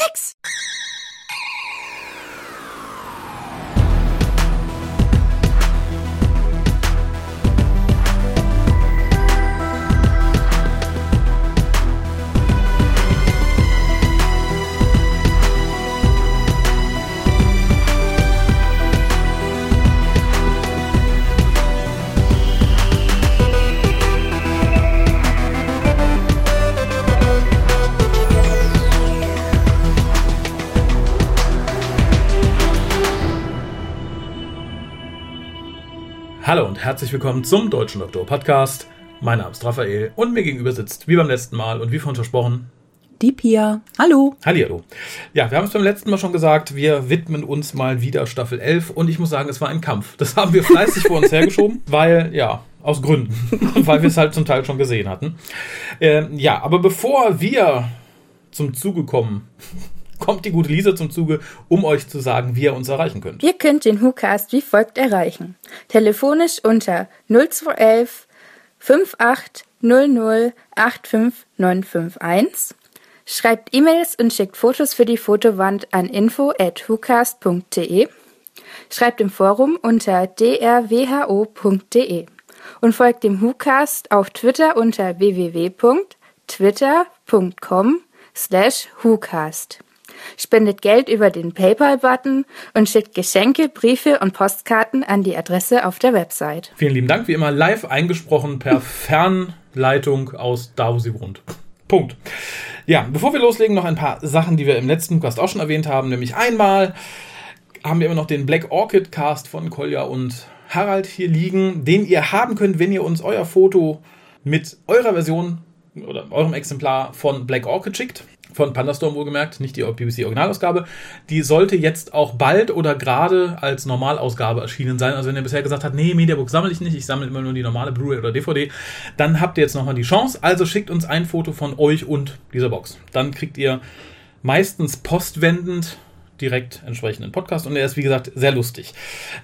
six. Hallo und herzlich willkommen zum Deutschen Doktor Podcast. Mein Name ist Raphael und mir gegenüber sitzt, wie beim letzten Mal und wie vorhin versprochen, Die Pia. Hallo. Hallihallo. Ja, wir haben es beim letzten Mal schon gesagt, wir widmen uns mal wieder Staffel 11 und ich muss sagen, es war ein Kampf. Das haben wir fleißig vor uns hergeschoben, weil, ja, aus Gründen, weil wir es halt zum Teil schon gesehen hatten. Ähm, ja, aber bevor wir zum Zuge kommen, kommt die gute Lisa zum Zuge, um euch zu sagen, wie ihr uns erreichen könnt. Ihr könnt den WhoCast wie folgt erreichen. Telefonisch unter 0211 5800 85951. Schreibt E-Mails und schickt Fotos für die Fotowand an info at whocast.de. Schreibt im Forum unter drwho.de und folgt dem WhoCast auf Twitter unter www.twitter.com slash WhoCast. Spendet Geld über den PayPal-Button und schickt Geschenke, Briefe und Postkarten an die Adresse auf der Website. Vielen lieben Dank, wie immer live eingesprochen per Fernleitung aus da, wo sie wohnt. Punkt. Ja, bevor wir loslegen, noch ein paar Sachen, die wir im letzten Cast auch schon erwähnt haben. Nämlich einmal haben wir immer noch den Black Orchid Cast von Kolja und Harald hier liegen, den ihr haben könnt, wenn ihr uns euer Foto mit eurer Version oder eurem Exemplar von Black Orchid schickt. Von Pandastorm wohlgemerkt, nicht die BBC Originalausgabe. Die sollte jetzt auch bald oder gerade als Normalausgabe erschienen sein. Also wenn ihr bisher gesagt habt, nee, Mediabook sammle ich nicht, ich sammle immer nur die normale Blu-ray oder DVD, dann habt ihr jetzt nochmal die Chance. Also schickt uns ein Foto von euch und dieser Box. Dann kriegt ihr meistens postwendend direkt entsprechenden Podcast und er ist wie gesagt sehr lustig.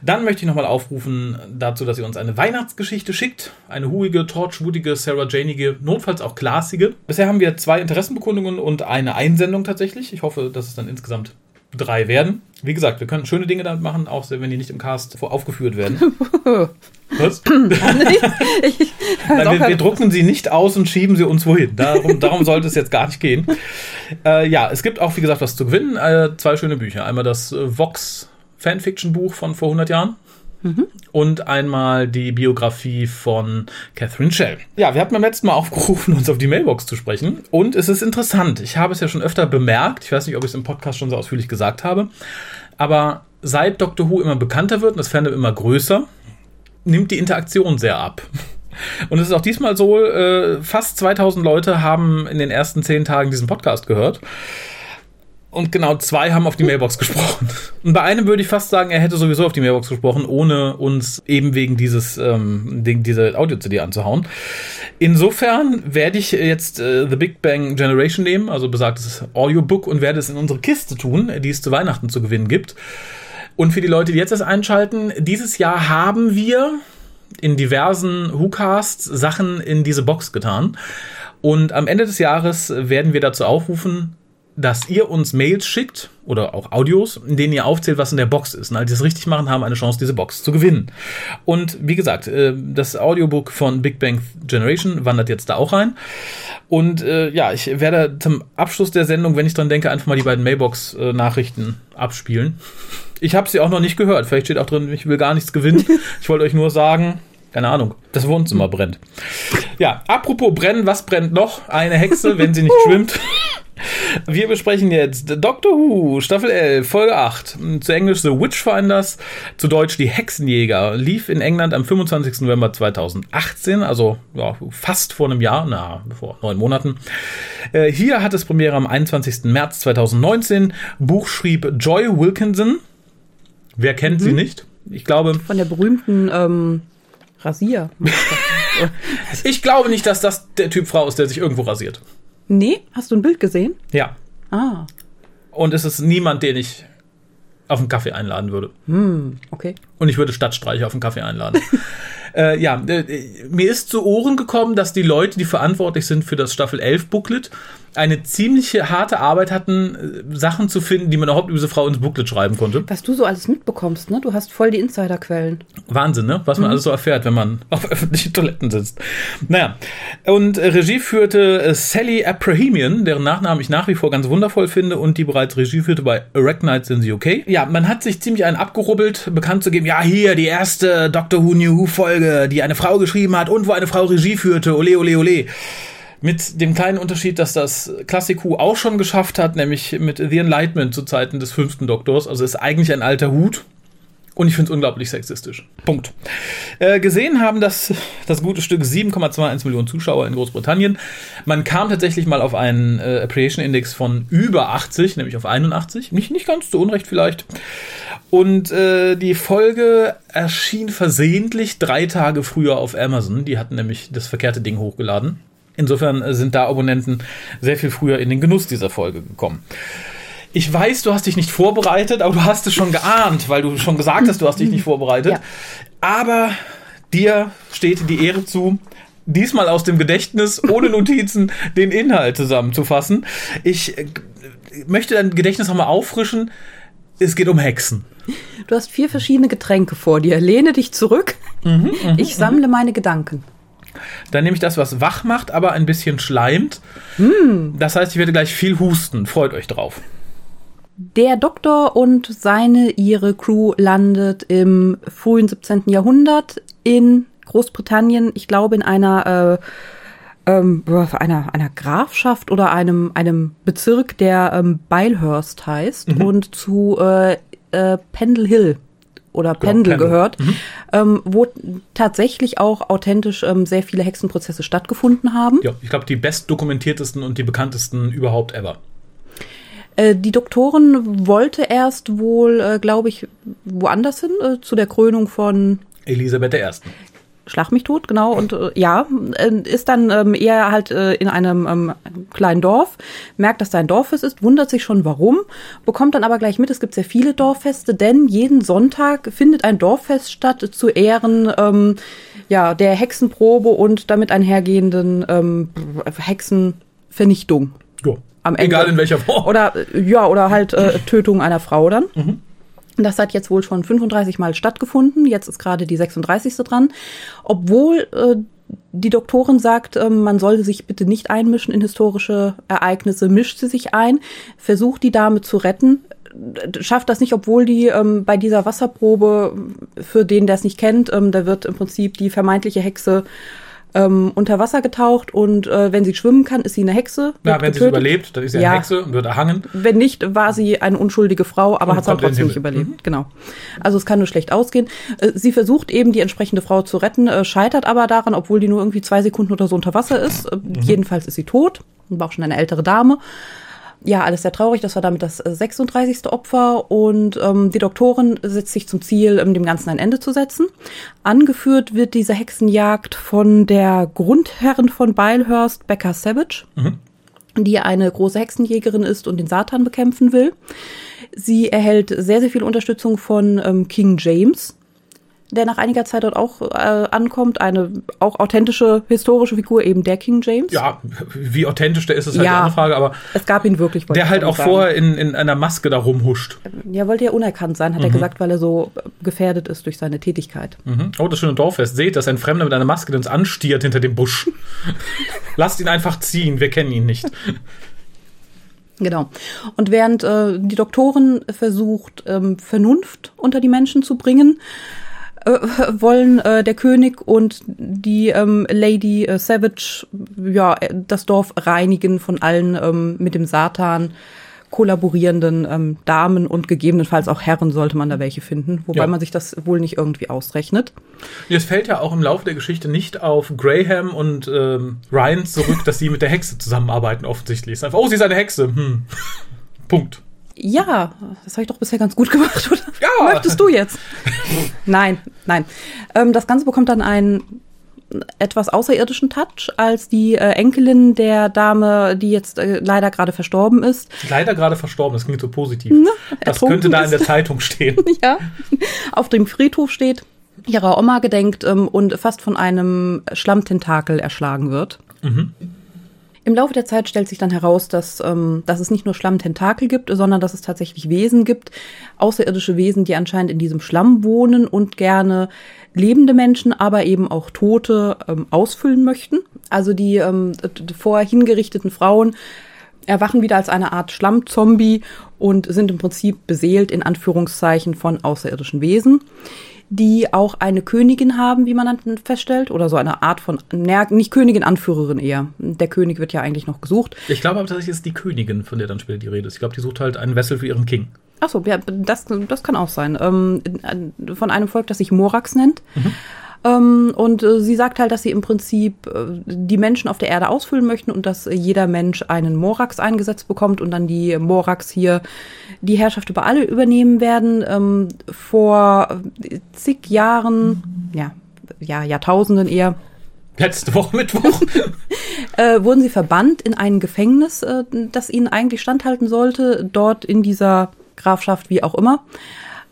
Dann möchte ich nochmal aufrufen dazu, dass ihr uns eine Weihnachtsgeschichte schickt. Eine huige, torchwoodige, Sarah Janige, notfalls auch klassige. Bisher haben wir zwei Interessenbekundungen und eine Einsendung tatsächlich. Ich hoffe, dass es dann insgesamt drei werden. Wie gesagt, wir können schöne Dinge damit machen, auch wenn die nicht im Cast aufgeführt werden. Was? Ich, Nein, wir, wir drucken sie nicht aus und schieben sie uns wohin. Darum, darum sollte es jetzt gar nicht gehen. Äh, ja, es gibt auch, wie gesagt, was zu gewinnen. Äh, zwei schöne Bücher. Einmal das äh, Vox Fanfiction-Buch von vor 100 Jahren. Und einmal die Biografie von Catherine Shell. Ja, wir hatten beim letzten Mal aufgerufen, uns auf die Mailbox zu sprechen. Und es ist interessant. Ich habe es ja schon öfter bemerkt. Ich weiß nicht, ob ich es im Podcast schon so ausführlich gesagt habe. Aber seit Doctor Who immer bekannter wird und das Fandom immer größer, nimmt die Interaktion sehr ab. Und es ist auch diesmal so, äh, fast 2000 Leute haben in den ersten zehn Tagen diesen Podcast gehört. Und genau zwei haben auf die Mailbox gesprochen. Und bei einem würde ich fast sagen, er hätte sowieso auf die Mailbox gesprochen, ohne uns eben wegen dieses ähm, Ding, diese Audio-CD anzuhauen. Insofern werde ich jetzt äh, The Big Bang Generation nehmen, also besagtes Audiobook, und werde es in unsere Kiste tun, die es zu Weihnachten zu gewinnen gibt. Und für die Leute, die jetzt erst einschalten, dieses Jahr haben wir in diversen WhoCasts Sachen in diese Box getan. Und am Ende des Jahres werden wir dazu aufrufen, dass ihr uns Mails schickt oder auch Audios, in denen ihr aufzählt, was in der Box ist. Und alle, die das richtig machen, haben eine Chance, diese Box zu gewinnen. Und wie gesagt, äh, das Audiobook von Big Bang Generation wandert jetzt da auch rein. Und äh, ja, ich werde zum Abschluss der Sendung, wenn ich dran denke, einfach mal die beiden Mailbox-Nachrichten abspielen. Ich habe sie auch noch nicht gehört. Vielleicht steht auch drin, ich will gar nichts gewinnen. Ich wollte euch nur sagen, keine Ahnung, das Wohnzimmer brennt. Ja, apropos brennen, was brennt noch? Eine Hexe, wenn sie nicht schwimmt. Wir besprechen jetzt Doctor Who, Staffel 11, Folge 8. Zu Englisch The Witchfinders, zu Deutsch Die Hexenjäger. Lief in England am 25. November 2018, also ja, fast vor einem Jahr, na, vor neun Monaten. Äh, hier hat es Premiere am 21. März 2019. Buch schrieb Joy Wilkinson. Wer kennt sie nicht? Ich glaube, von der berühmten ähm, Rasier. ich glaube nicht, dass das der Typ Frau ist, der sich irgendwo rasiert. Nee, hast du ein Bild gesehen? Ja. Ah, Und es ist niemand, den ich auf einen Kaffee einladen würde. hm, okay. Und ich würde Stadtstreicher auf einen Kaffee einladen. äh, ja, äh, mir ist zu Ohren gekommen, dass die Leute, die verantwortlich sind für das Staffel 11 Booklet, eine ziemliche harte Arbeit hatten, äh, Sachen zu finden, die man überhaupt über diese Frau ins Booklet schreiben konnte. Was du so alles mitbekommst, ne? Du hast voll die Insiderquellen. Wahnsinn, ne? Was man alles so erfährt, wenn man auf öffentlichen Toiletten sitzt. Naja. Und äh, Regie führte äh, Sally Abrahamian, deren Nachnamen ich nach wie vor ganz wundervoll finde und die bereits Regie führte bei Arachnides in the UK. Ja, man hat sich ziemlich einen abgerubbelt, bekannt zu geben, ja, hier die erste Doctor Who New Who Folge, die eine Frau geschrieben hat und wo eine Frau Regie führte. Ole, ole, ole. Mit dem kleinen Unterschied, dass das Classic Who auch schon geschafft hat, nämlich mit The Enlightenment zu Zeiten des fünften Doktors. Also ist eigentlich ein alter Hut. Und ich finde es unglaublich sexistisch. Punkt. Äh, gesehen haben das, das gute Stück 7,21 Millionen Zuschauer in Großbritannien. Man kam tatsächlich mal auf einen äh, Appreciation Index von über 80, nämlich auf 81. Nicht, nicht ganz zu Unrecht vielleicht. Und äh, die Folge erschien versehentlich drei Tage früher auf Amazon. Die hatten nämlich das verkehrte Ding hochgeladen. Insofern äh, sind da Abonnenten sehr viel früher in den Genuss dieser Folge gekommen. Ich weiß, du hast dich nicht vorbereitet, aber du hast es schon geahnt, weil du schon gesagt hast, du hast dich nicht vorbereitet. Ja. Aber dir steht die Ehre zu, diesmal aus dem Gedächtnis, ohne Notizen, den Inhalt zusammenzufassen. Ich äh, möchte dein Gedächtnis nochmal auffrischen. Es geht um Hexen. Du hast vier verschiedene Getränke vor dir. Lehne dich zurück. ich sammle meine Gedanken. Dann nehme ich das, was wach macht, aber ein bisschen schleimt. Das heißt, ich werde gleich viel husten. Freut euch drauf. Der Doktor und seine, ihre Crew landet im frühen 17. Jahrhundert in Großbritannien, ich glaube in einer, äh, ähm, einer, einer Grafschaft oder einem, einem Bezirk, der ähm, Bilehurst heißt und zu äh, äh, Pendle Hill oder Pendle Pendle. gehört, ähm, wo tatsächlich auch authentisch ähm, sehr viele Hexenprozesse stattgefunden haben. Ja, ich glaube, die bestdokumentiertesten und die bekanntesten überhaupt ever. Äh, die Doktorin wollte erst wohl, äh, glaube ich, woanders hin, äh, zu der Krönung von Elisabeth I. Schlag mich tot, genau. Und äh, ja, äh, ist dann ähm, eher halt äh, in einem ähm, kleinen Dorf, merkt, dass da ein Dorffest ist, wundert sich schon warum, bekommt dann aber gleich mit, es gibt sehr viele Dorffeste, denn jeden Sonntag findet ein Dorffest statt zu Ehren ähm, ja, der Hexenprobe und damit einhergehenden ähm, Hexenvernichtung. Jo. Am Ende. Egal in welcher Form. Oder äh, ja, oder halt äh, Tötung einer Frau dann. Das hat jetzt wohl schon 35 Mal stattgefunden. Jetzt ist gerade die 36. dran. Obwohl äh, die Doktorin sagt, ähm, man sollte sich bitte nicht einmischen in historische Ereignisse, mischt sie sich ein, versucht die Dame zu retten, äh, schafft das nicht, obwohl die ähm, bei dieser Wasserprobe, für den, der es nicht kennt, ähm, da wird im Prinzip die vermeintliche Hexe ähm, unter Wasser getaucht und äh, wenn sie schwimmen kann, ist sie eine Hexe. Ja, wenn sie getötet. überlebt, dann ist sie Ja. eine Hexe und wird erhangen. Wenn nicht, war sie eine unschuldige Frau, aber hat es auch trotzdem nicht überlebt. Genau. Also es kann nur schlecht ausgehen. Äh, Sie versucht eben, die entsprechende Frau zu retten, äh, scheitert aber daran, obwohl die nur irgendwie zwei Sekunden oder so unter Wasser ist. Äh, Jedenfalls ist sie tot. War auch schon eine ältere Dame. Ja, alles sehr traurig. Das war damit das äh, 36. Opfer. Und ähm, die Doktorin setzt sich zum Ziel, ähm, dem Ganzen ein Ende zu setzen. Angeführt wird diese Hexenjagd von der Grundherrin von Bilehurst, Becca Savage die eine große Hexenjägerin ist und den Satan bekämpfen will. Sie erhält sehr, sehr viel Unterstützung von ähm, King James, der nach einiger Zeit dort auch äh, ankommt. Eine auch authentische historische Figur, eben der King James. Ja, wie authentisch der ist, ist halt Ja. die andere Frage, aber Es gab ihn wirklich. der halt auch sagen. vorher in, in einer Maske da rumhuscht. Ja, wollte ja unerkannt sein, hat er gesagt, weil er so äh, gefährdet ist durch seine Tätigkeit. Mhm. Oh, das schöne Dorffest. Seht, dass ein Fremder mit einer Maske uns anstiert hinter dem Busch. Lasst ihn einfach ziehen, wir kennen ihn nicht. Genau. Und während äh, die Doktorin versucht, ähm, Vernunft unter die Menschen zu bringen, äh, wollen äh, der König und die ähm, Lady äh, Savage ja äh, das Dorf reinigen von allen ähm, mit dem Satan kollaborierenden ähm, Damen und gegebenenfalls auch Herren sollte man da welche finden, wobei Ja. man sich das wohl nicht irgendwie ausrechnet. Es fällt ja auch im Laufe der Geschichte nicht auf Graham und ähm, Ryan zurück, dass sie mit der Hexe zusammenarbeiten, offensichtlich. Es ist einfach, oh, sie ist eine Hexe. Hm. Punkt. Ja, das habe ich doch bisher ganz gut gemacht, oder? Ja. Möchtest du jetzt? nein, nein. Ähm, das Ganze bekommt dann einen etwas außerirdischen Touch, als die äh, Enkelin der Dame, die jetzt äh, leider gerade verstorben ist, Leider gerade verstorben, das klingt so positiv. das ertrunken könnte da in der Zeitung stehen. ja, auf dem Friedhof steht, ihrer Oma gedenkt ähm, und fast von einem Schlammtentakel erschlagen wird. Im Laufe der Zeit stellt sich dann heraus, dass, ähm, dass es nicht nur Schlammtentakel gibt, sondern dass es tatsächlich Wesen gibt, außerirdische Wesen, die anscheinend in diesem Schlamm wohnen und gerne lebende Menschen, aber eben auch Tote ähm, ausfüllen möchten. Also die ähm, vorher hingerichteten Frauen erwachen wieder als eine Art Schlammzombie und sind im Prinzip beseelt in Anführungszeichen von außerirdischen Wesen die auch eine Königin haben, wie man dann feststellt, oder so eine Art von, nicht Königin, Anführerin eher. Der König wird ja eigentlich noch gesucht. Ich glaube aber tatsächlich ist die Königin, von der dann später die Rede ist. Ich glaube, die sucht halt einen Wessel für ihren King. Ach so, ja, das, das kann auch sein. Ähm, von einem Volk, das sich Morax nennt. Mhm. Ähm, und äh, sie sagt halt, dass sie im Prinzip äh, die Menschen auf der Erde ausfüllen möchten und dass jeder Mensch einen Morax eingesetzt bekommt und dann die Morax hier die Herrschaft über alle übernehmen werden. Ähm, vor zig Jahren, ja, ja, Jahrtausenden eher, Letzte Woche Mittwoch. äh, wurden sie verbannt in ein Gefängnis, äh, das ihnen eigentlich standhalten sollte, dort in dieser Grafschaft, wie auch immer.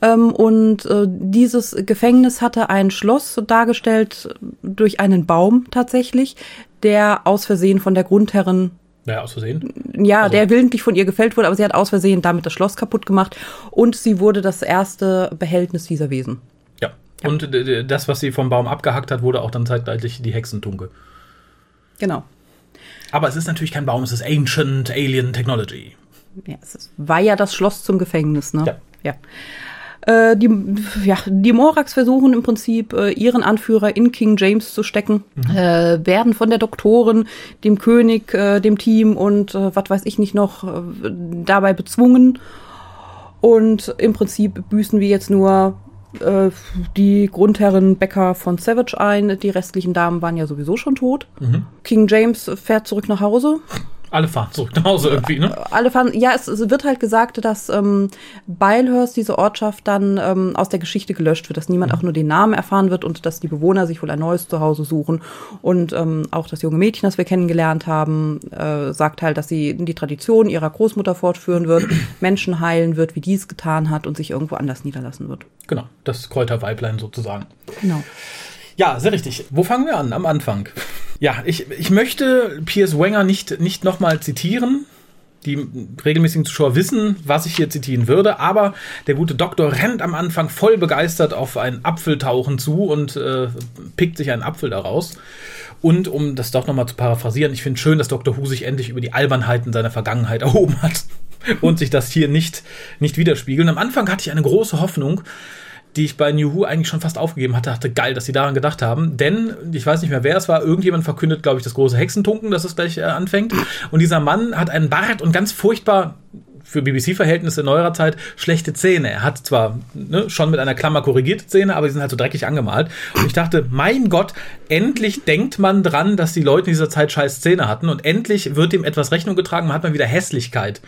Ähm, und äh, dieses Gefängnis hatte ein Schloss dargestellt durch einen Baum tatsächlich, der aus Versehen von der Grundherrin ja, aus Versehen. Ja, also. der willentlich von ihr gefällt wurde, aber sie hat aus Versehen damit das Schloss kaputt gemacht und sie wurde das erste Behältnis dieser Wesen. Ja. ja. Und das, was sie vom Baum abgehackt hat, wurde auch dann zeitgleich die Hexentunke. Genau. Aber es ist natürlich kein Baum, es ist Ancient Alien Technology. Ja, es war ja das Schloss zum Gefängnis, ne? Ja. ja. Äh, die, ja, die Morax versuchen im Prinzip äh, ihren Anführer in King James zu stecken, mhm. äh, werden von der Doktorin, dem König, äh, dem Team und äh, was weiß ich nicht noch äh, dabei bezwungen. Und im Prinzip büßen wir jetzt nur äh, die Grundherrin Becker von Savage ein. Die restlichen Damen waren ja sowieso schon tot. Mhm. King James fährt zurück nach Hause. Alle fahren zurück nach Hause irgendwie, ne? Alle fahren, ja, es, es wird halt gesagt, dass ähm, Beilhurst, diese Ortschaft, dann ähm, aus der Geschichte gelöscht wird, dass niemand mhm. auch nur den Namen erfahren wird und dass die Bewohner sich wohl ein neues Zuhause suchen. Und ähm, auch das junge Mädchen, das wir kennengelernt haben, äh, sagt halt, dass sie die Tradition ihrer Großmutter fortführen wird, Menschen heilen wird, wie dies getan hat und sich irgendwo anders niederlassen wird. Genau, das Kräuterweiblein sozusagen. Genau. Ja, sehr richtig. Wo fangen wir an? Am Anfang. Ja, ich, ich möchte Piers Wenger nicht, nicht nochmal zitieren. Die regelmäßigen Zuschauer wissen, was ich hier zitieren würde, aber der gute Doktor rennt am Anfang voll begeistert auf einen Apfeltauchen zu und äh, pickt sich einen Apfel daraus. Und um das doch nochmal zu paraphrasieren, ich finde schön, dass Dr. Who sich endlich über die Albernheiten seiner Vergangenheit erhoben hat und sich das hier nicht, nicht widerspiegeln. Am Anfang hatte ich eine große Hoffnung, die ich bei New Who eigentlich schon fast aufgegeben hatte, dachte, geil, dass sie daran gedacht haben. Denn, ich weiß nicht mehr, wer es war, irgendjemand verkündet, glaube ich, das große Hexentunken, dass es gleich äh, anfängt. Und dieser Mann hat einen Bart und ganz furchtbar für BBC-Verhältnisse neuerer Zeit schlechte Zähne. Er hat zwar ne, schon mit einer Klammer korrigierte Zähne, aber die sind halt so dreckig angemalt. Und ich dachte, mein Gott, endlich denkt man dran, dass die Leute in dieser Zeit scheiß Zähne hatten und endlich wird dem etwas Rechnung getragen, man hat mal wieder Hässlichkeit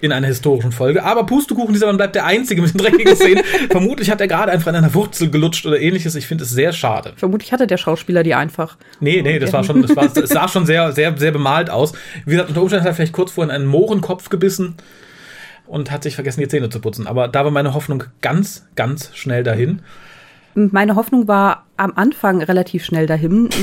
in einer historischen Folge. Aber Pustekuchen, dieser Mann bleibt der Einzige mit den dreckigen Szenen. Vermutlich hat er gerade einfach an einer Wurzel gelutscht oder ähnliches. Ich finde es sehr schade. Vermutlich hatte der Schauspieler die einfach. Nee, nee, das war schon, das, war, das sah schon sehr, sehr, sehr bemalt aus. Wie gesagt, unter Umständen hat er vielleicht kurz vorhin einen Mohrenkopf gebissen und hat sich vergessen, die Zähne zu putzen. Aber da war meine Hoffnung ganz, ganz schnell dahin. Meine Hoffnung war am Anfang relativ schnell dahin.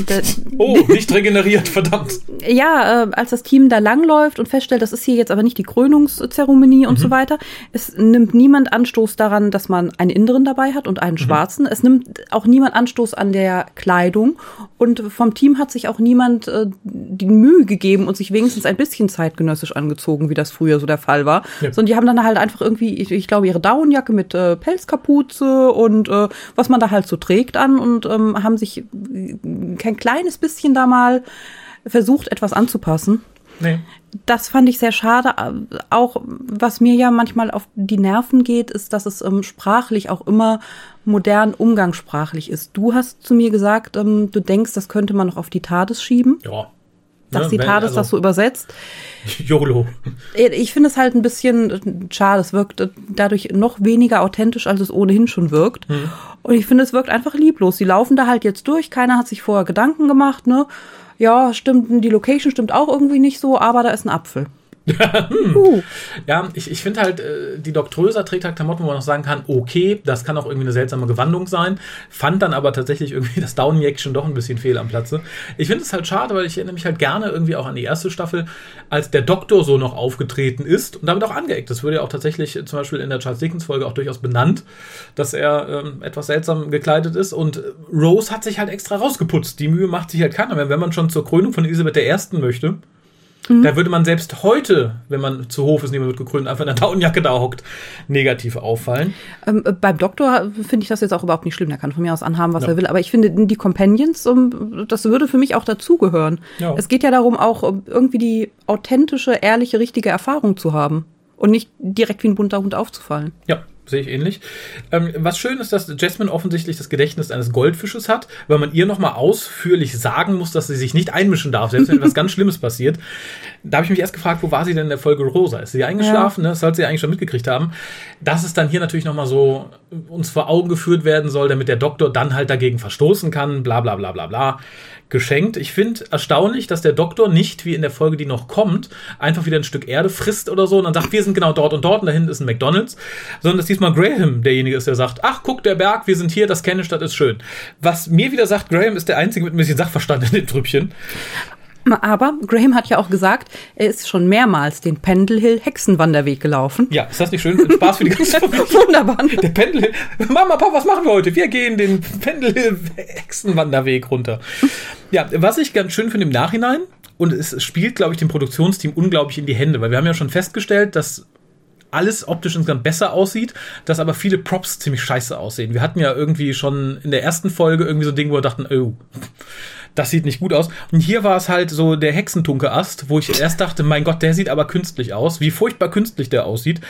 Oh, nicht regeneriert, verdammt. Ja, äh, als das Team da langläuft und feststellt, das ist hier jetzt aber nicht die Krönungszeremonie und mhm. so weiter. Es nimmt niemand Anstoß daran, dass man einen Inneren dabei hat und einen mhm. schwarzen. Es nimmt auch niemand Anstoß an der Kleidung. Und vom Team hat sich auch niemand äh, die Mühe gegeben und sich wenigstens ein bisschen zeitgenössisch angezogen, wie das früher so der Fall war. Ja. Sondern die haben dann halt einfach irgendwie, ich, ich glaube, ihre Daunenjacke mit äh, Pelzkapuze und äh, was man da halt so trägt an und ähm, haben sich kein kleines bisschen da mal versucht, etwas anzupassen. Nee. Das fand ich sehr schade. Auch was mir ja manchmal auf die Nerven geht, ist, dass es ähm, sprachlich auch immer modern umgangssprachlich ist. Du hast zu mir gesagt, ähm, du denkst, das könnte man noch auf die TARDIS schieben. Ja. Das ne, Zitat ist also, das so übersetzt. YOLO. Ich finde es halt ein bisschen schade. Es wirkt dadurch noch weniger authentisch, als es ohnehin schon wirkt. Hm. Und ich finde, es wirkt einfach lieblos. Sie laufen da halt jetzt durch. Keiner hat sich vorher Gedanken gemacht, ne? Ja, stimmt, die Location stimmt auch irgendwie nicht so, aber da ist ein Apfel. uh. Ja, ich, ich finde halt, äh, die Doktröser trägt halt Klamotten, wo man noch sagen kann, okay, das kann auch irgendwie eine seltsame Gewandung sein. Fand dann aber tatsächlich irgendwie das Downey-Action doch ein bisschen fehl am Platze. Ich finde es halt schade, weil ich erinnere mich halt gerne irgendwie auch an die erste Staffel, als der Doktor so noch aufgetreten ist und damit auch angeeckt. Das würde ja auch tatsächlich zum Beispiel in der Charles Dickens-Folge auch durchaus benannt, dass er ähm, etwas seltsam gekleidet ist. Und Rose hat sich halt extra rausgeputzt. Die Mühe macht sich halt keiner mehr. Wenn man schon zur Krönung von Elisabeth I. möchte, Mhm. Da würde man selbst heute, wenn man zu Hof ist, niemand wird gekrönt, einfach in der Daunenjacke da hockt, negativ auffallen. Ähm, äh, beim Doktor finde ich das jetzt auch überhaupt nicht schlimm. Der kann von mir aus anhaben, was ja. er will. Aber ich finde, die Companions, das würde für mich auch dazugehören. Ja. Es geht ja darum, auch irgendwie die authentische, ehrliche, richtige Erfahrung zu haben. Und nicht direkt wie ein bunter Hund aufzufallen. Ja, sehe ich ähnlich. Ähm, was schön ist, dass Jasmine offensichtlich das Gedächtnis eines Goldfisches hat, weil man ihr nochmal ausführlich sagen muss, dass sie sich nicht einmischen darf, selbst wenn etwas ganz Schlimmes passiert. Da habe ich mich erst gefragt, wo war sie denn in der Folge Rosa? Ist sie eingeschlafen? Ja. Ne? Das sollte sie eigentlich schon mitgekriegt haben. Dass es dann hier natürlich nochmal so uns vor Augen geführt werden soll, damit der Doktor dann halt dagegen verstoßen kann, bla bla bla bla bla geschenkt. Ich finde erstaunlich, dass der Doktor nicht, wie in der Folge, die noch kommt, einfach wieder ein Stück Erde frisst oder so und dann sagt, wir sind genau dort und dort und da hinten ist ein McDonalds, sondern dass diesmal Graham derjenige ist, der sagt, ach, guck, der Berg, wir sind hier, das Kennestadt ist schön. Was mir wieder sagt, Graham ist der Einzige mit ein bisschen Sachverstand in den Trüppchen. Aber Graham hat ja auch gesagt, er ist schon mehrmals den Pendle Hill Hexenwanderweg gelaufen. Ja, ist das nicht schön? Spaß für die ganze Familie. Wunderbar. Der Pendle Hill. Mama, Papa, was machen wir heute? Wir gehen den Pendle Hill Hexenwanderweg runter. Ja, was ich ganz schön finde im Nachhinein, und es spielt, glaube ich, dem Produktionsteam unglaublich in die Hände, weil wir haben ja schon festgestellt, dass alles optisch insgesamt besser aussieht, dass aber viele Props ziemlich scheiße aussehen. Wir hatten ja irgendwie schon in der ersten Folge irgendwie so ein Ding, wo wir dachten, oh, das sieht nicht gut aus. Und hier war es halt so der Hexentunke-Ast, wo ich erst dachte, mein Gott, der sieht aber künstlich aus. Wie furchtbar künstlich der aussieht.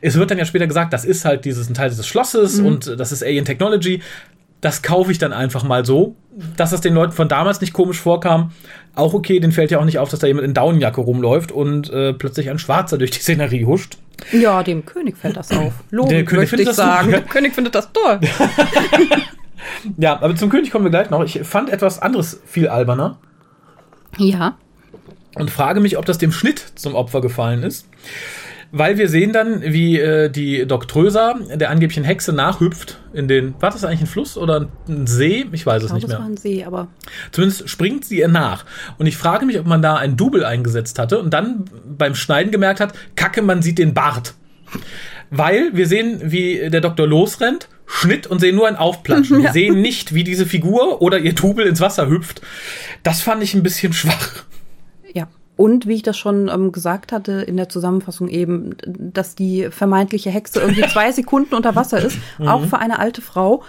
Es wird dann ja später gesagt, das ist halt dieses ein Teil des Schlosses mhm. und das ist Alien Technology. Das kaufe ich dann einfach mal so. Dass das den Leuten von damals nicht komisch vorkam, auch okay, den fällt ja auch nicht auf, dass da jemand in Daunenjacke rumläuft und äh, plötzlich ein Schwarzer durch die Szenerie huscht. Ja, dem König fällt das auf. Loben, der König findet ich das sagen. Der König findet das toll. Ja, aber zum König kommen wir gleich noch. Ich fand etwas anderes viel alberner. Ja. Und frage mich, ob das dem Schnitt zum Opfer gefallen ist. Weil wir sehen dann, wie äh, die Doktrösa, der angeblichen Hexe, nachhüpft in den. War das eigentlich ein Fluss oder ein See? Ich weiß ich es glaube, nicht mehr. Das war ein See, aber. Zumindest springt sie ihr nach. Und ich frage mich, ob man da ein Double eingesetzt hatte und dann beim Schneiden gemerkt hat, Kacke, man sieht den Bart. Weil wir sehen, wie der Doktor losrennt Schnitt und sehen nur ein Aufplatschen. Wir sehen nicht, wie diese Figur oder ihr Tubel ins Wasser hüpft. Das fand ich ein bisschen schwach. Und wie ich das schon ähm, gesagt hatte in der Zusammenfassung eben, dass die vermeintliche Hexe irgendwie zwei Sekunden unter Wasser ist, mhm. auch für eine alte Frau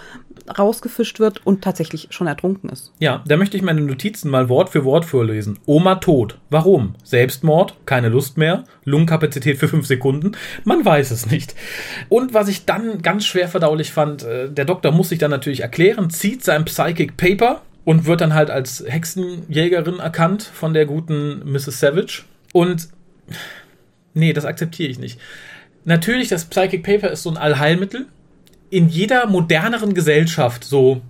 rausgefischt wird und tatsächlich schon ertrunken ist. Ja, da möchte ich meine Notizen mal Wort für Wort vorlesen. Oma tot. Warum? Selbstmord? Keine Lust mehr? Lungenkapazität für fünf Sekunden? Man weiß es nicht. Und was ich dann ganz schwer verdaulich fand, äh, der Doktor muss sich dann natürlich erklären, zieht sein Psychic Paper und wird dann halt als Hexenjägerin erkannt von der guten Mrs. Savage. Und nee, das akzeptiere ich nicht. Natürlich, das Psychic Paper ist so ein Allheilmittel in jeder moderneren Gesellschaft, so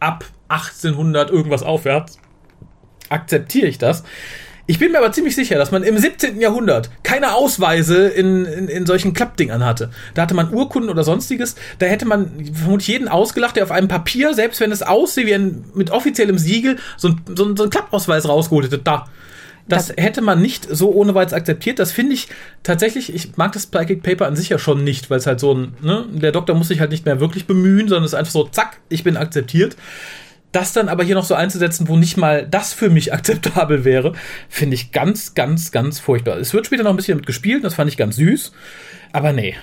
ab 1800 irgendwas aufwärts, akzeptiere ich das. Ich bin mir aber ziemlich sicher, dass man im 17. Jahrhundert keine Ausweise in, in, in solchen Klappdingern hatte. Da hatte man Urkunden oder sonstiges. Da hätte man vermutlich jeden ausgelacht, der auf einem Papier, selbst wenn es aussieht wie ein mit offiziellem Siegel, so ein, so ein, so ein Klappausweis rausgeholt hätte. Da, das hätte man nicht so ohne Weiz akzeptiert. Das finde ich tatsächlich, ich mag das Psychic Paper an sich ja schon nicht, weil es halt so ein, ne, der Doktor muss sich halt nicht mehr wirklich bemühen, sondern es ist einfach so, zack, ich bin akzeptiert. Das dann aber hier noch so einzusetzen, wo nicht mal das für mich akzeptabel wäre, finde ich ganz, ganz, ganz furchtbar. Es wird später noch ein bisschen damit gespielt, das fand ich ganz süß, aber nee.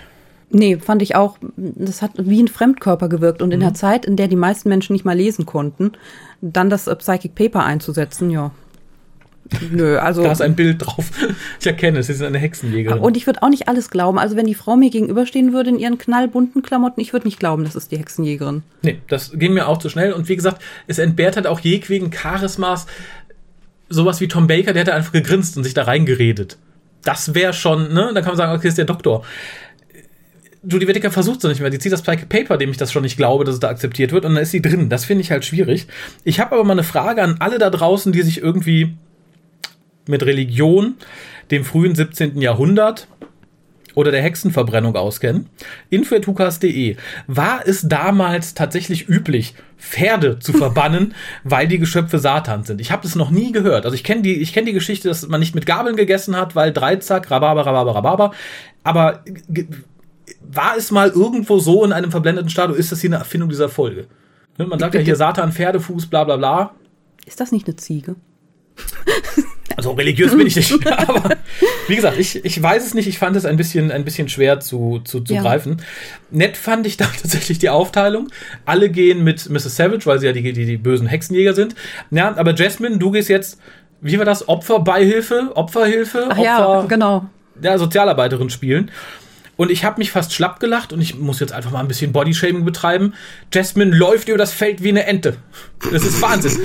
Nee, fand ich auch, das hat wie ein Fremdkörper gewirkt. Und mhm. in der Zeit, in der die meisten Menschen nicht mal lesen konnten, dann das Psychic Paper einzusetzen, ja. Nö, also. Da ist ein Bild drauf. Ich erkenne es, sie sind eine Hexenjägerin. Und ich würde auch nicht alles glauben. Also, wenn die Frau mir gegenüberstehen würde in ihren knallbunten Klamotten, ich würde nicht glauben, das ist die Hexenjägerin. Nee, das ging mir auch zu schnell. Und wie gesagt, es entbehrt halt auch jeglichen Charismas. Sowas wie Tom Baker, der hat einfach gegrinst und sich da reingeredet. Das wäre schon, ne? Dann kann man sagen, okay, ist der Doktor. Judy Whittaker versucht es nicht mehr. Die zieht das Paper, dem ich das schon nicht glaube, dass es da akzeptiert wird, und dann ist sie drin. Das finde ich halt schwierig. Ich habe aber mal eine Frage an alle da draußen, die sich irgendwie mit Religion, dem frühen 17. Jahrhundert oder der Hexenverbrennung auskennen, info.hukas.de, war es damals tatsächlich üblich, Pferde zu verbannen, weil die Geschöpfe Satans sind. Ich habe das noch nie gehört. Also ich kenne die, ich kenne die Geschichte, dass man nicht mit Gabeln gegessen hat, weil Dreizack, Rhabarber, Rhabarber, Rhabarber. Aber war es mal irgendwo so in einem verblendeten Staat, ist das hier eine Erfindung dieser Folge? Ne, man sagt ja hier Satan, Pferdefuß, bla bla bla. Ist das nicht eine Ziege? Also religiös bin ich nicht. Aber wie gesagt, ich, ich weiß es nicht. Ich fand es ein bisschen, ein bisschen schwer zu, zu, zu ja. greifen. Nett fand ich da tatsächlich die Aufteilung. Alle gehen mit Mrs. Savage, weil sie ja die, die, die bösen Hexenjäger sind. Ja, aber Jasmine, du gehst jetzt, wie war das? Opferbeihilfe? Opferhilfe? Ach Opfer, ja, genau. Ja, Sozialarbeiterin spielen. Und ich habe mich fast schlapp gelacht und ich muss jetzt einfach mal ein bisschen Bodyshaming betreiben. Jasmine läuft über das Feld wie eine Ente. Das ist Wahnsinn.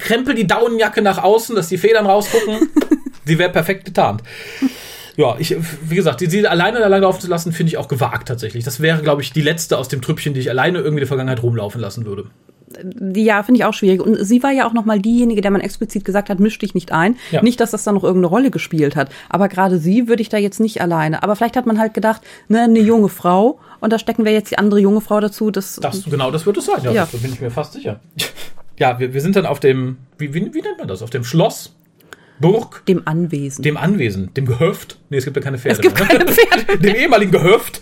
Krempel die Daunenjacke nach außen, dass die Federn rausgucken. Sie wäre perfekt getarnt. Ja, ich, wie gesagt, die alleine da lange laufen zu lassen, finde ich auch gewagt tatsächlich. Das wäre, glaube ich, die letzte aus dem Trüppchen, die ich alleine irgendwie in der Vergangenheit rumlaufen lassen würde ja, finde ich auch schwierig. Und sie war ja auch nochmal diejenige, der man explizit gesagt hat, misch dich nicht ein. Ja. Nicht, dass das da noch irgendeine Rolle gespielt hat. Aber gerade sie würde ich da jetzt nicht alleine. Aber vielleicht hat man halt gedacht, ne, eine junge Frau und da stecken wir jetzt die andere junge Frau dazu. Das, das genau, das wird es sein. Ja, ja. Da bin ich mir fast sicher. Ja, wir, wir sind dann auf dem, wie, wie, wie nennt man das? Auf dem Schloss. Burg. Dem Anwesen. Dem Anwesen. Dem Gehöft. Nee, es gibt ja keine Pferde. Es gibt mehr, keine Pferde. dem ehemaligen Gehöft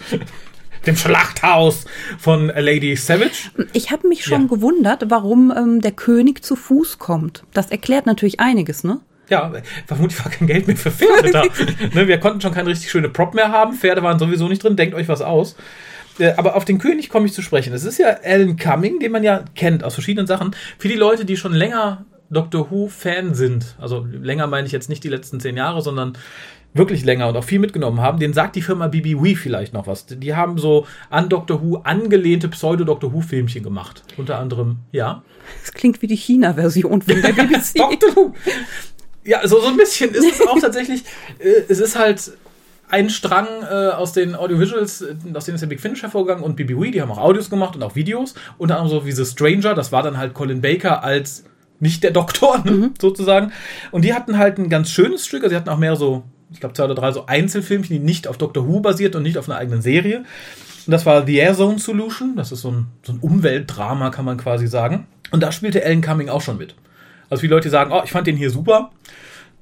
dem Schlachthaus von Lady Savage. Ich habe mich schon ja. gewundert, warum ähm, der König zu Fuß kommt. Das erklärt natürlich einiges, ne? Ja, vermutlich war kein Geld mehr für Pferde da. ne, wir konnten schon keine richtig schöne Prop mehr haben. Pferde waren sowieso nicht drin. Denkt euch was aus. Äh, aber auf den König komme ich zu sprechen. Es ist ja Alan Cumming, den man ja kennt aus verschiedenen Sachen. Für die Leute, die schon länger Doctor Who-Fan sind, also länger meine ich jetzt nicht die letzten zehn Jahre, sondern wirklich länger und auch viel mitgenommen haben, den sagt die Firma BBW vielleicht noch was. Die haben so an Doctor Who angelehnte Pseudo-Doctor Who-Filmchen gemacht. Unter anderem, ja. Das klingt wie die China-Version von der BBC. Doctor Who. Ja, so, so ein bisschen ist es auch tatsächlich. Äh, es ist halt ein Strang äh, aus den Audiovisuals, äh, aus denen ist der Big Finish hervorgegangen und BBW, die haben auch Audios gemacht und auch Videos. Unter anderem so wie The Stranger, das war dann halt Colin Baker als nicht der Doktor, mhm. sozusagen. Und die hatten halt ein ganz schönes Stück, also sie hatten auch mehr so ich glaube, zwei oder drei so Einzelfilmchen, die nicht auf Doctor Who basiert und nicht auf einer eigenen Serie. Und das war The Air Zone Solution. Das ist so ein, so ein Umweltdrama, kann man quasi sagen. Und da spielte Alan Cumming auch schon mit. Also viele Leute sagen, oh, ich fand den hier super.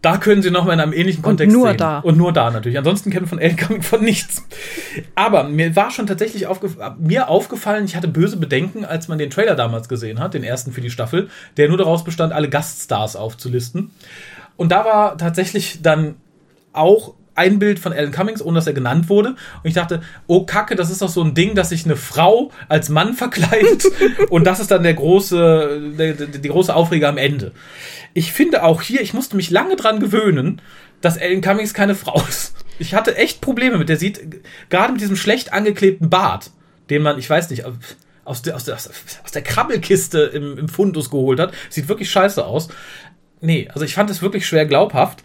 Da können sie nochmal in einem ähnlichen Kontext und nur sehen. da. Und nur da natürlich. Ansonsten kennen wir von Alan Cumming von nichts. Aber mir war schon tatsächlich aufgef mir aufgefallen, ich hatte böse Bedenken, als man den Trailer damals gesehen hat, den ersten für die Staffel, der nur daraus bestand, alle Gaststars aufzulisten. Und da war tatsächlich dann auch ein Bild von Alan Cummings, ohne dass er genannt wurde. Und ich dachte, oh Kacke, das ist doch so ein Ding, dass sich eine Frau als Mann verkleidet. und das ist dann der große, der, die große Aufreger am Ende. Ich finde auch hier, ich musste mich lange dran gewöhnen, dass Alan Cummings keine Frau ist. Ich hatte echt Probleme mit der sieht, gerade mit diesem schlecht angeklebten Bart, den man, ich weiß nicht, aus der, aus der, aus der Krabbelkiste im, im Fundus geholt hat. Sieht wirklich scheiße aus. Nee, also ich fand es wirklich schwer glaubhaft.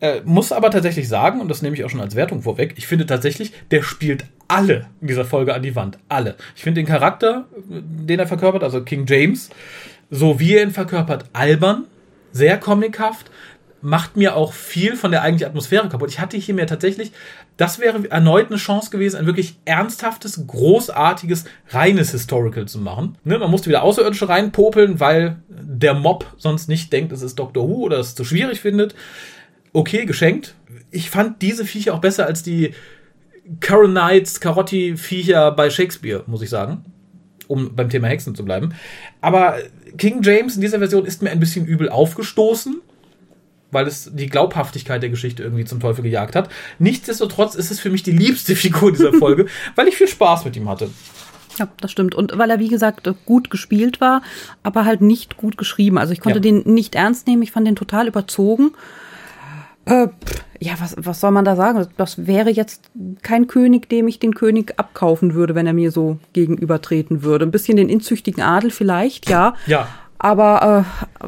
Äh, muss aber tatsächlich sagen, und das nehme ich auch schon als Wertung vorweg, ich finde tatsächlich, der spielt alle in dieser Folge an die Wand. Alle. Ich finde den Charakter, den er verkörpert, also King James, so wie er ihn verkörpert, albern, sehr comichaft, macht mir auch viel von der eigentlichen Atmosphäre kaputt. Ich hatte hier mir tatsächlich, das wäre erneut eine Chance gewesen, ein wirklich ernsthaftes, großartiges, reines Historical zu machen. Ne, man musste wieder Außerirdische reinpopeln, weil der Mob sonst nicht denkt, es ist Doctor Who oder es zu schwierig findet okay, geschenkt. Ich fand diese Viecher auch besser als die Current Knights, Carotti-Viecher bei Shakespeare, muss ich sagen. Um beim Thema Hexen zu bleiben. Aber King James in dieser Version ist mir ein bisschen übel aufgestoßen, weil es die Glaubhaftigkeit der Geschichte irgendwie zum Teufel gejagt hat. Nichtsdestotrotz ist es für mich die liebste Figur dieser Folge, weil ich viel Spaß mit ihm hatte. Ja, das stimmt. Und weil er, wie gesagt, gut gespielt war, aber halt nicht gut geschrieben. Also ich konnte ja. den nicht ernst nehmen. Ich fand den total überzogen. Äh, ja, was, was soll man da sagen? Das wäre jetzt kein König, dem ich den König abkaufen würde, wenn er mir so gegenübertreten würde. Ein bisschen den inzüchtigen Adel vielleicht, ja. Ja. Aber äh,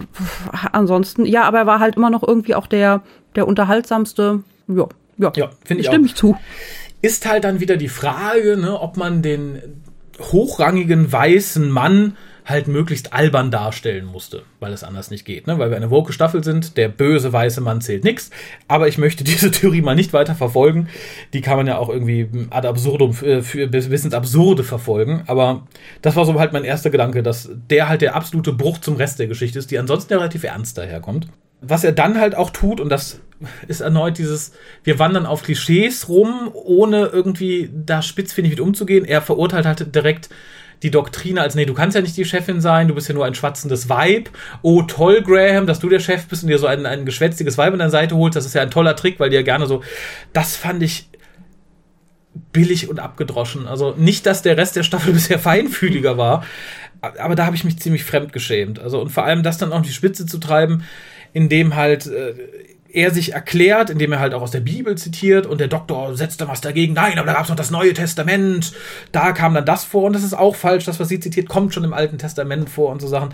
ansonsten, ja, aber er war halt immer noch irgendwie auch der, der unterhaltsamste. Ja, ja, ja finde ich stimme ich zu. Ist halt dann wieder die Frage, ne, ob man den hochrangigen weißen Mann halt möglichst albern darstellen musste, weil es anders nicht geht. Ne? Weil wir eine woke Staffel sind, der böse weiße Mann zählt nichts. Aber ich möchte diese Theorie mal nicht weiter verfolgen. Die kann man ja auch irgendwie ad absurdum äh, für, bis ins Absurde verfolgen. Aber das war so halt mein erster Gedanke, dass der halt der absolute Bruch zum Rest der Geschichte ist, die ansonsten ja relativ ernst daherkommt. Was er dann halt auch tut, und das ist erneut dieses, wir wandern auf Klischees rum, ohne irgendwie da spitzfindig mit umzugehen. Er verurteilt halt direkt die Doktrine als, nee, du kannst ja nicht die Chefin sein, du bist ja nur ein schwatzendes Weib. Oh, toll, Graham, dass du der Chef bist und dir so ein, ein geschwätziges Weib an deine Seite holst. Das ist ja ein toller Trick, weil die ja gerne so, das fand ich billig und abgedroschen. Also nicht, dass der Rest der Staffel bisher feinfühliger war, aber da habe ich mich ziemlich fremd geschämt. Also und vor allem das dann auch auf die Spitze zu treiben, indem halt äh, er sich erklärt, indem er halt auch aus der Bibel zitiert und der Doktor setzt da was dagegen. Nein, aber da gab es noch das Neue Testament. Da kam dann das vor und das ist auch falsch. Das, was sie zitiert, kommt schon im Alten Testament vor und so Sachen.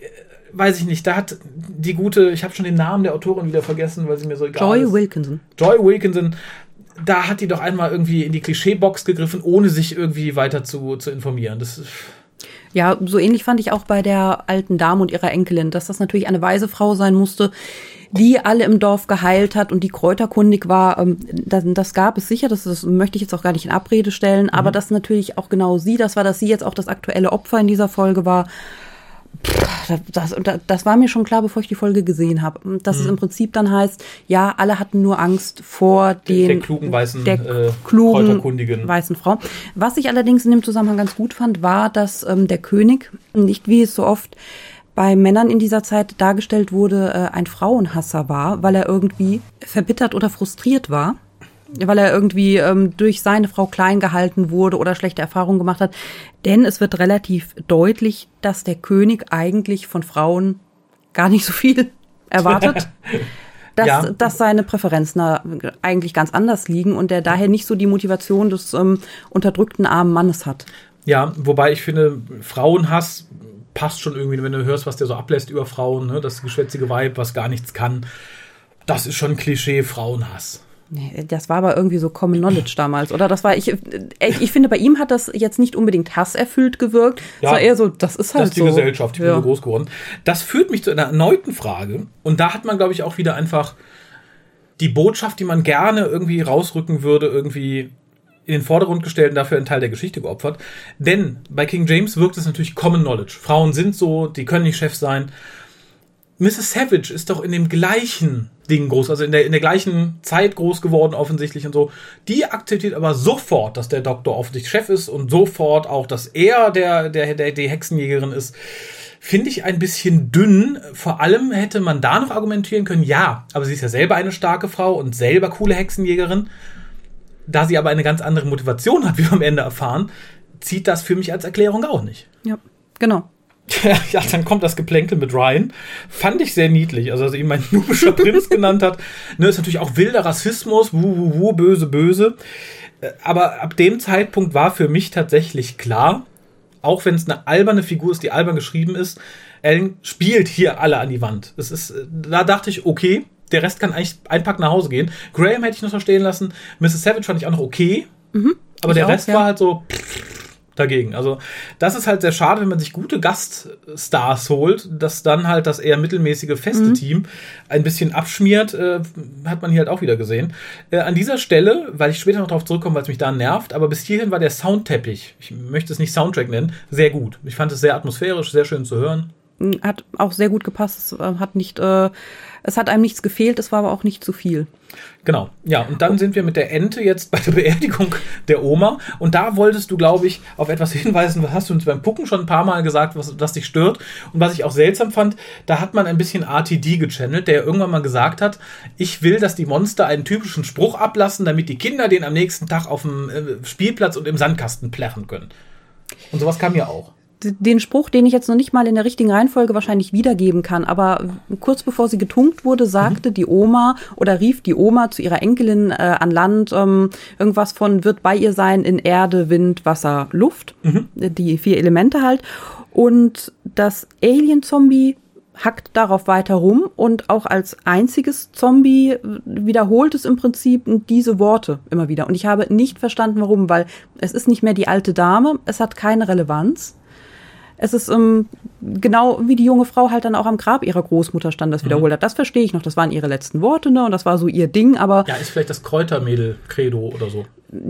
Äh, weiß ich nicht. Da hat die gute, ich habe schon den Namen der Autorin wieder vergessen, weil sie mir so egal Joy ist. Wilkinson. Joy Wilkinson. Da hat die doch einmal irgendwie in die Klischeebox gegriffen, ohne sich irgendwie weiter zu, zu informieren. Das ist ja, so ähnlich fand ich auch bei der alten Dame und ihrer Enkelin, dass das natürlich eine weise Frau sein musste, die alle im Dorf geheilt hat und die kräuterkundig war. Ähm, das, das gab es sicher, das, das möchte ich jetzt auch gar nicht in Abrede stellen, mhm. aber dass natürlich auch genau sie das war, dass sie jetzt auch das aktuelle Opfer in dieser Folge war. Das, das, das war mir schon klar, bevor ich die Folge gesehen habe. Dass mhm. es im Prinzip dann heißt, ja, alle hatten nur Angst vor den der klugen weißen, der äh, klugen weißen Frau. Was ich allerdings in dem Zusammenhang ganz gut fand, war, dass ähm, der König nicht wie es so oft bei Männern in dieser Zeit dargestellt wurde, äh, ein Frauenhasser war, weil er irgendwie verbittert oder frustriert war weil er irgendwie ähm, durch seine Frau klein gehalten wurde oder schlechte Erfahrungen gemacht hat. Denn es wird relativ deutlich, dass der König eigentlich von Frauen gar nicht so viel erwartet. dass, ja. dass seine Präferenzen eigentlich ganz anders liegen und der daher nicht so die Motivation des ähm, unterdrückten armen Mannes hat. Ja, wobei ich finde, Frauenhass passt schon irgendwie, wenn du hörst, was der so ablässt über Frauen, ne? das geschwätzige Weib, was gar nichts kann. Das ist schon Klischee Frauenhass. Nee, das war aber irgendwie so Common Knowledge damals, oder? Das war, ich, ich finde, bei ihm hat das jetzt nicht unbedingt hasserfüllt gewirkt. Ja, es war eher so, das ist halt das ist die so. Gesellschaft, ich ja. bin so groß geworden. Das führt mich zu einer erneuten Frage. Und da hat man, glaube ich, auch wieder einfach die Botschaft, die man gerne irgendwie rausrücken würde, irgendwie in den Vordergrund gestellt und dafür einen Teil der Geschichte geopfert. Denn bei King James wirkt es natürlich Common Knowledge. Frauen sind so, die können nicht Chef sein. Mrs. Savage ist doch in dem gleichen Ding groß, also in der, in der gleichen Zeit groß geworden offensichtlich und so. Die akzeptiert aber sofort, dass der Doktor offensichtlich Chef ist und sofort auch, dass er der, der, der, die Hexenjägerin ist. Finde ich ein bisschen dünn. Vor allem hätte man da noch argumentieren können, ja, aber sie ist ja selber eine starke Frau und selber coole Hexenjägerin. Da sie aber eine ganz andere Motivation hat, wie wir am Ende erfahren, zieht das für mich als Erklärung auch nicht. Ja, genau. ja, dann kommt das Geplänkel mit Ryan. Fand ich sehr niedlich. Also, als er ihn mein nubischer Prinz genannt hat. Ne, ist natürlich auch wilder Rassismus. Wuh, wuh, wuh, böse, böse. Äh, aber ab dem Zeitpunkt war für mich tatsächlich klar, auch wenn es eine alberne Figur ist, die albern geschrieben ist, Ellen spielt hier alle an die Wand. Es ist, äh, da dachte ich, okay, der Rest kann eigentlich einpacken nach Hause gehen. Graham hätte ich noch verstehen lassen. Mrs. Savage fand ich auch noch okay. Mhm, aber der Rest auch, ja. war halt so. Dagegen. Also das ist halt sehr schade, wenn man sich gute Gaststars holt, dass dann halt das eher mittelmäßige feste mhm. Team ein bisschen abschmiert, äh, hat man hier halt auch wieder gesehen. Äh, an dieser Stelle, weil ich später noch darauf zurückkomme, weil es mich da nervt, aber bis hierhin war der Soundteppich, ich möchte es nicht Soundtrack nennen, sehr gut. Ich fand es sehr atmosphärisch, sehr schön zu hören. Hat auch sehr gut gepasst. Es äh, hat nicht, äh, es hat einem nichts gefehlt, es war aber auch nicht zu viel. Genau, ja, und dann sind wir mit der Ente jetzt bei der Beerdigung der Oma. Und da wolltest du, glaube ich, auf etwas hinweisen, was hast du uns beim Pucken schon ein paar Mal gesagt, was, was dich stört. Und was ich auch seltsam fand, da hat man ein bisschen RTD gechannelt, der irgendwann mal gesagt hat, ich will, dass die Monster einen typischen Spruch ablassen, damit die Kinder den am nächsten Tag auf dem äh, Spielplatz und im Sandkasten plärren können. Und sowas kam ja auch den Spruch, den ich jetzt noch nicht mal in der richtigen Reihenfolge wahrscheinlich wiedergeben kann, aber kurz bevor sie getunkt wurde, sagte mhm. die Oma oder rief die Oma zu ihrer Enkelin äh, an Land ähm, irgendwas von wird bei ihr sein in Erde, Wind, Wasser, Luft, mhm. die vier Elemente halt. Und das Alien-Zombie hackt darauf weiter rum und auch als einziges Zombie wiederholt es im Prinzip diese Worte immer wieder. Und ich habe nicht verstanden, warum, weil es ist nicht mehr die alte Dame, es hat keine Relevanz Es ist ähm, genau wie die junge Frau halt dann auch am Grab ihrer Großmutter stand, das wiederholt hat. Das verstehe ich noch. Das waren ihre letzten Worte, ne? Und das war so ihr Ding, aber. Ja, ist vielleicht das Kräutermädel-Credo oder so.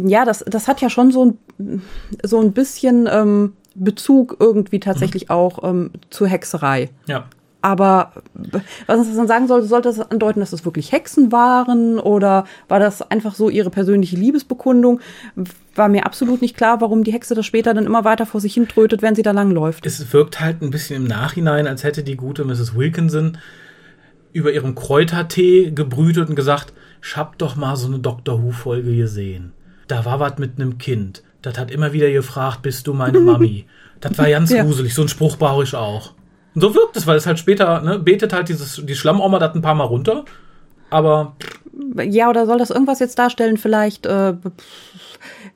Ja, das, das hat ja schon so ein, so ein bisschen ähm, Bezug irgendwie tatsächlich mhm. auch ähm, zur Hexerei. Ja. Aber was das dann sagen sollte, sollte das andeuten, dass das wirklich Hexen waren oder war das einfach so ihre persönliche Liebesbekundung? War mir absolut nicht klar, warum die Hexe das später dann immer weiter vor sich hin trötet, wenn sie da langläuft. Es wirkt halt ein bisschen im Nachhinein, als hätte die gute Mrs. Wilkinson über ihren Kräutertee gebrütet und gesagt, ich hab doch mal so eine Doctor Who-Folge gesehen. Da war was mit einem Kind. Das hat immer wieder gefragt, bist du meine Mami? das war ganz ja. gruselig. So ein Spruch brauche ich auch. Und so wirkt es, weil es halt später, ne, betet halt dieses, die Schlammoma das ein paar Mal runter. Aber. Ja, oder soll das irgendwas jetzt darstellen? Vielleicht äh,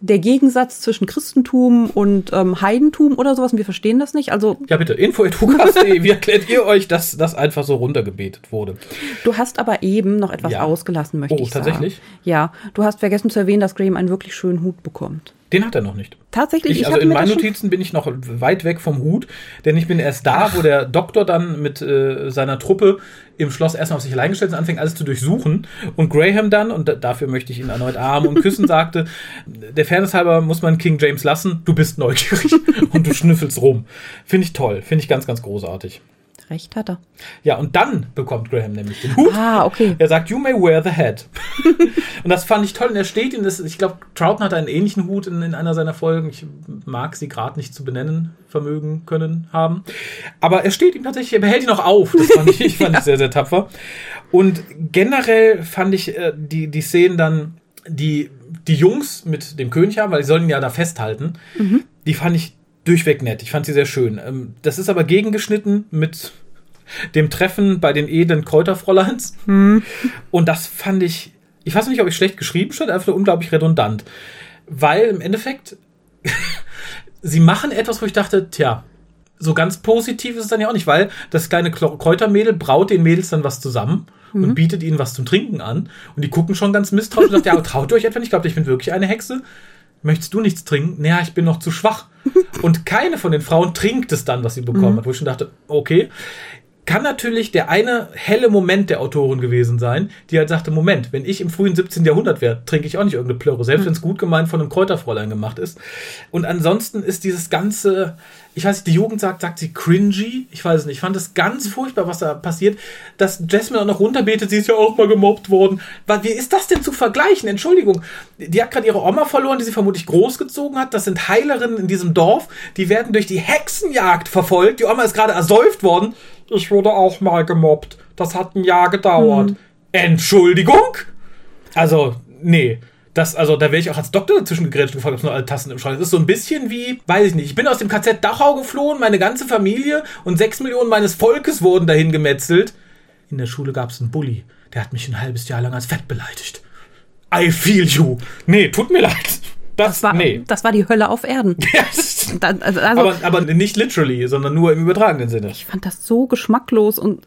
der Gegensatz zwischen Christentum und ähm, Heidentum oder sowas? Und wir verstehen das nicht. Also. Ja, bitte, info.hukas.de, wie erklärt ihr euch, dass das einfach so runtergebetet wurde? Du hast aber eben noch etwas ja. ausgelassen, möchte oh, ich sagen. Oh, tatsächlich? Ja, du hast vergessen zu erwähnen, dass Graham einen wirklich schönen Hut bekommt. Den hat er noch nicht. Tatsächlich. Ich, also in meinen Notizen bin ich noch weit weg vom Hut, denn ich bin erst da, Ach. wo der Doktor dann mit äh, seiner Truppe im Schloss erstmal auf sich allein gestellt ist, anfängt alles zu durchsuchen und Graham dann, und dafür möchte ich ihn erneut armen und küssen, sagte, der Fairness halber muss man King James lassen, du bist neugierig und du schnüffelst rum. Finde ich toll, finde ich ganz, ganz großartig. Recht hat er. Ja, und dann bekommt Graham nämlich den Hut. Ah, okay. Er sagt, you may wear the hat. und das fand ich toll. Und er steht in das, ich glaube, Troughton hat einen ähnlichen Hut in, in einer seiner Folgen. Ich mag sie gerade nicht zu benennen, vermögen können haben. Aber er steht ihm tatsächlich, er behält ihn noch auf. Das fand ich, ich, fand ja. ich sehr, sehr tapfer. Und generell fand ich äh, die, die Szenen dann, die die Jungs mit dem König haben, weil die sollen ihn ja da festhalten, mhm. die fand ich durchweg nett. Ich fand sie sehr schön. Ähm, das ist aber gegengeschnitten mit dem Treffen bei den edlen Kräuterfräuleins. Hm. Und das fand ich, ich weiß nicht, ob ich schlecht geschrieben stand, einfach nur unglaublich redundant. Weil im Endeffekt, sie machen etwas, wo ich dachte, tja, so ganz positiv ist es dann ja auch nicht, weil das kleine Kräutermädel braut den Mädels dann was zusammen mhm. und bietet ihnen was zum Trinken an. Und die gucken schon ganz misstrauisch und sagen, ja, traut ihr euch etwa nicht? Ich glaube, ich bin wirklich eine Hexe möchtest du nichts trinken? Naja, ich bin noch zu schwach. Und keine von den Frauen trinkt es dann, was sie bekommen mhm. hat, wo ich schon dachte, okay. Kann natürlich der eine helle Moment der Autorin gewesen sein, die halt sagte, Moment, wenn ich im frühen 17. Jahrhundert wäre, trinke ich auch nicht irgendeine Plöre, selbst mhm. wenn es gut gemeint von einem Kräuterfräulein gemacht ist. Und ansonsten ist dieses ganze, ich weiß nicht, die Jugend sagt, sagt sie cringy. Ich weiß es nicht. Ich fand es ganz furchtbar, was da passiert. Dass Jasmine auch noch runterbetet, sie ist ja auch mal gemobbt worden. Wie ist das denn zu vergleichen? Entschuldigung. Die hat gerade ihre Oma verloren, die sie vermutlich großgezogen hat. Das sind Heilerinnen in diesem Dorf. Die werden durch die Hexenjagd verfolgt. Die Oma ist gerade ersäuft worden. Ich wurde auch mal gemobbt. Das hat ein Jahr gedauert. Hm. Entschuldigung? Also, nee. Das, also, da wäre ich auch als Doktor dazwischen gegrätscht und gefragt, ob es nur alle Tassen im Schrank ist. Das ist so ein bisschen wie, weiß ich nicht, ich bin aus dem KZ Dachau geflohen, meine ganze Familie und sechs Millionen meines Volkes wurden dahin gemetzelt. In der Schule gab es einen Bully, der hat mich ein halbes Jahr lang als fett beleidigt. I feel you. Nee, tut mir leid. Das, das, war, nee. das war die Hölle auf Erden. also, also, aber, aber nicht literally, sondern nur im übertragenen Sinne. Ich fand das so geschmacklos und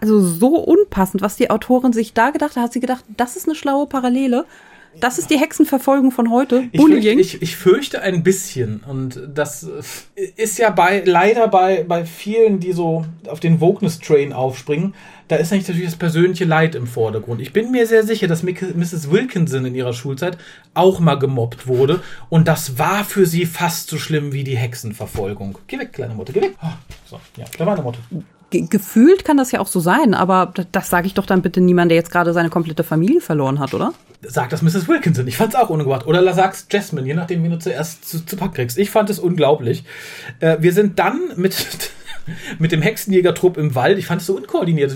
also so unpassend, was die Autorin sich da gedacht hat. Hat sie gedacht, das ist eine schlaue Parallele. Das ist die Hexenverfolgung von heute. Bullying. Ich, ich, ich, fürchte ein bisschen. Und das ist ja bei, leider bei, bei vielen, die so auf den Wokeness-Train aufspringen, da ist eigentlich natürlich das persönliche Leid im Vordergrund. Ich bin mir sehr sicher, dass Mrs. Wilkinson in ihrer Schulzeit auch mal gemobbt wurde. Und das war für sie fast so schlimm wie die Hexenverfolgung. Geh weg, kleine Mutter, geh weg. Oh, so, ja, da war eine Mutter gefühlt kann das ja auch so sein, aber das sage ich doch dann bitte niemand, der jetzt gerade seine komplette Familie verloren hat, oder? Sag das Mrs. Wilkinson. Ich fand es auch ungebracht. Oder sag's Jasmine, je nachdem, wie du zuerst zu, zu Pack kriegst. Ich fand es unglaublich. Äh, wir sind dann mit, mit dem Hexenjägertrupp im Wald. Ich fand es so unkoordiniert.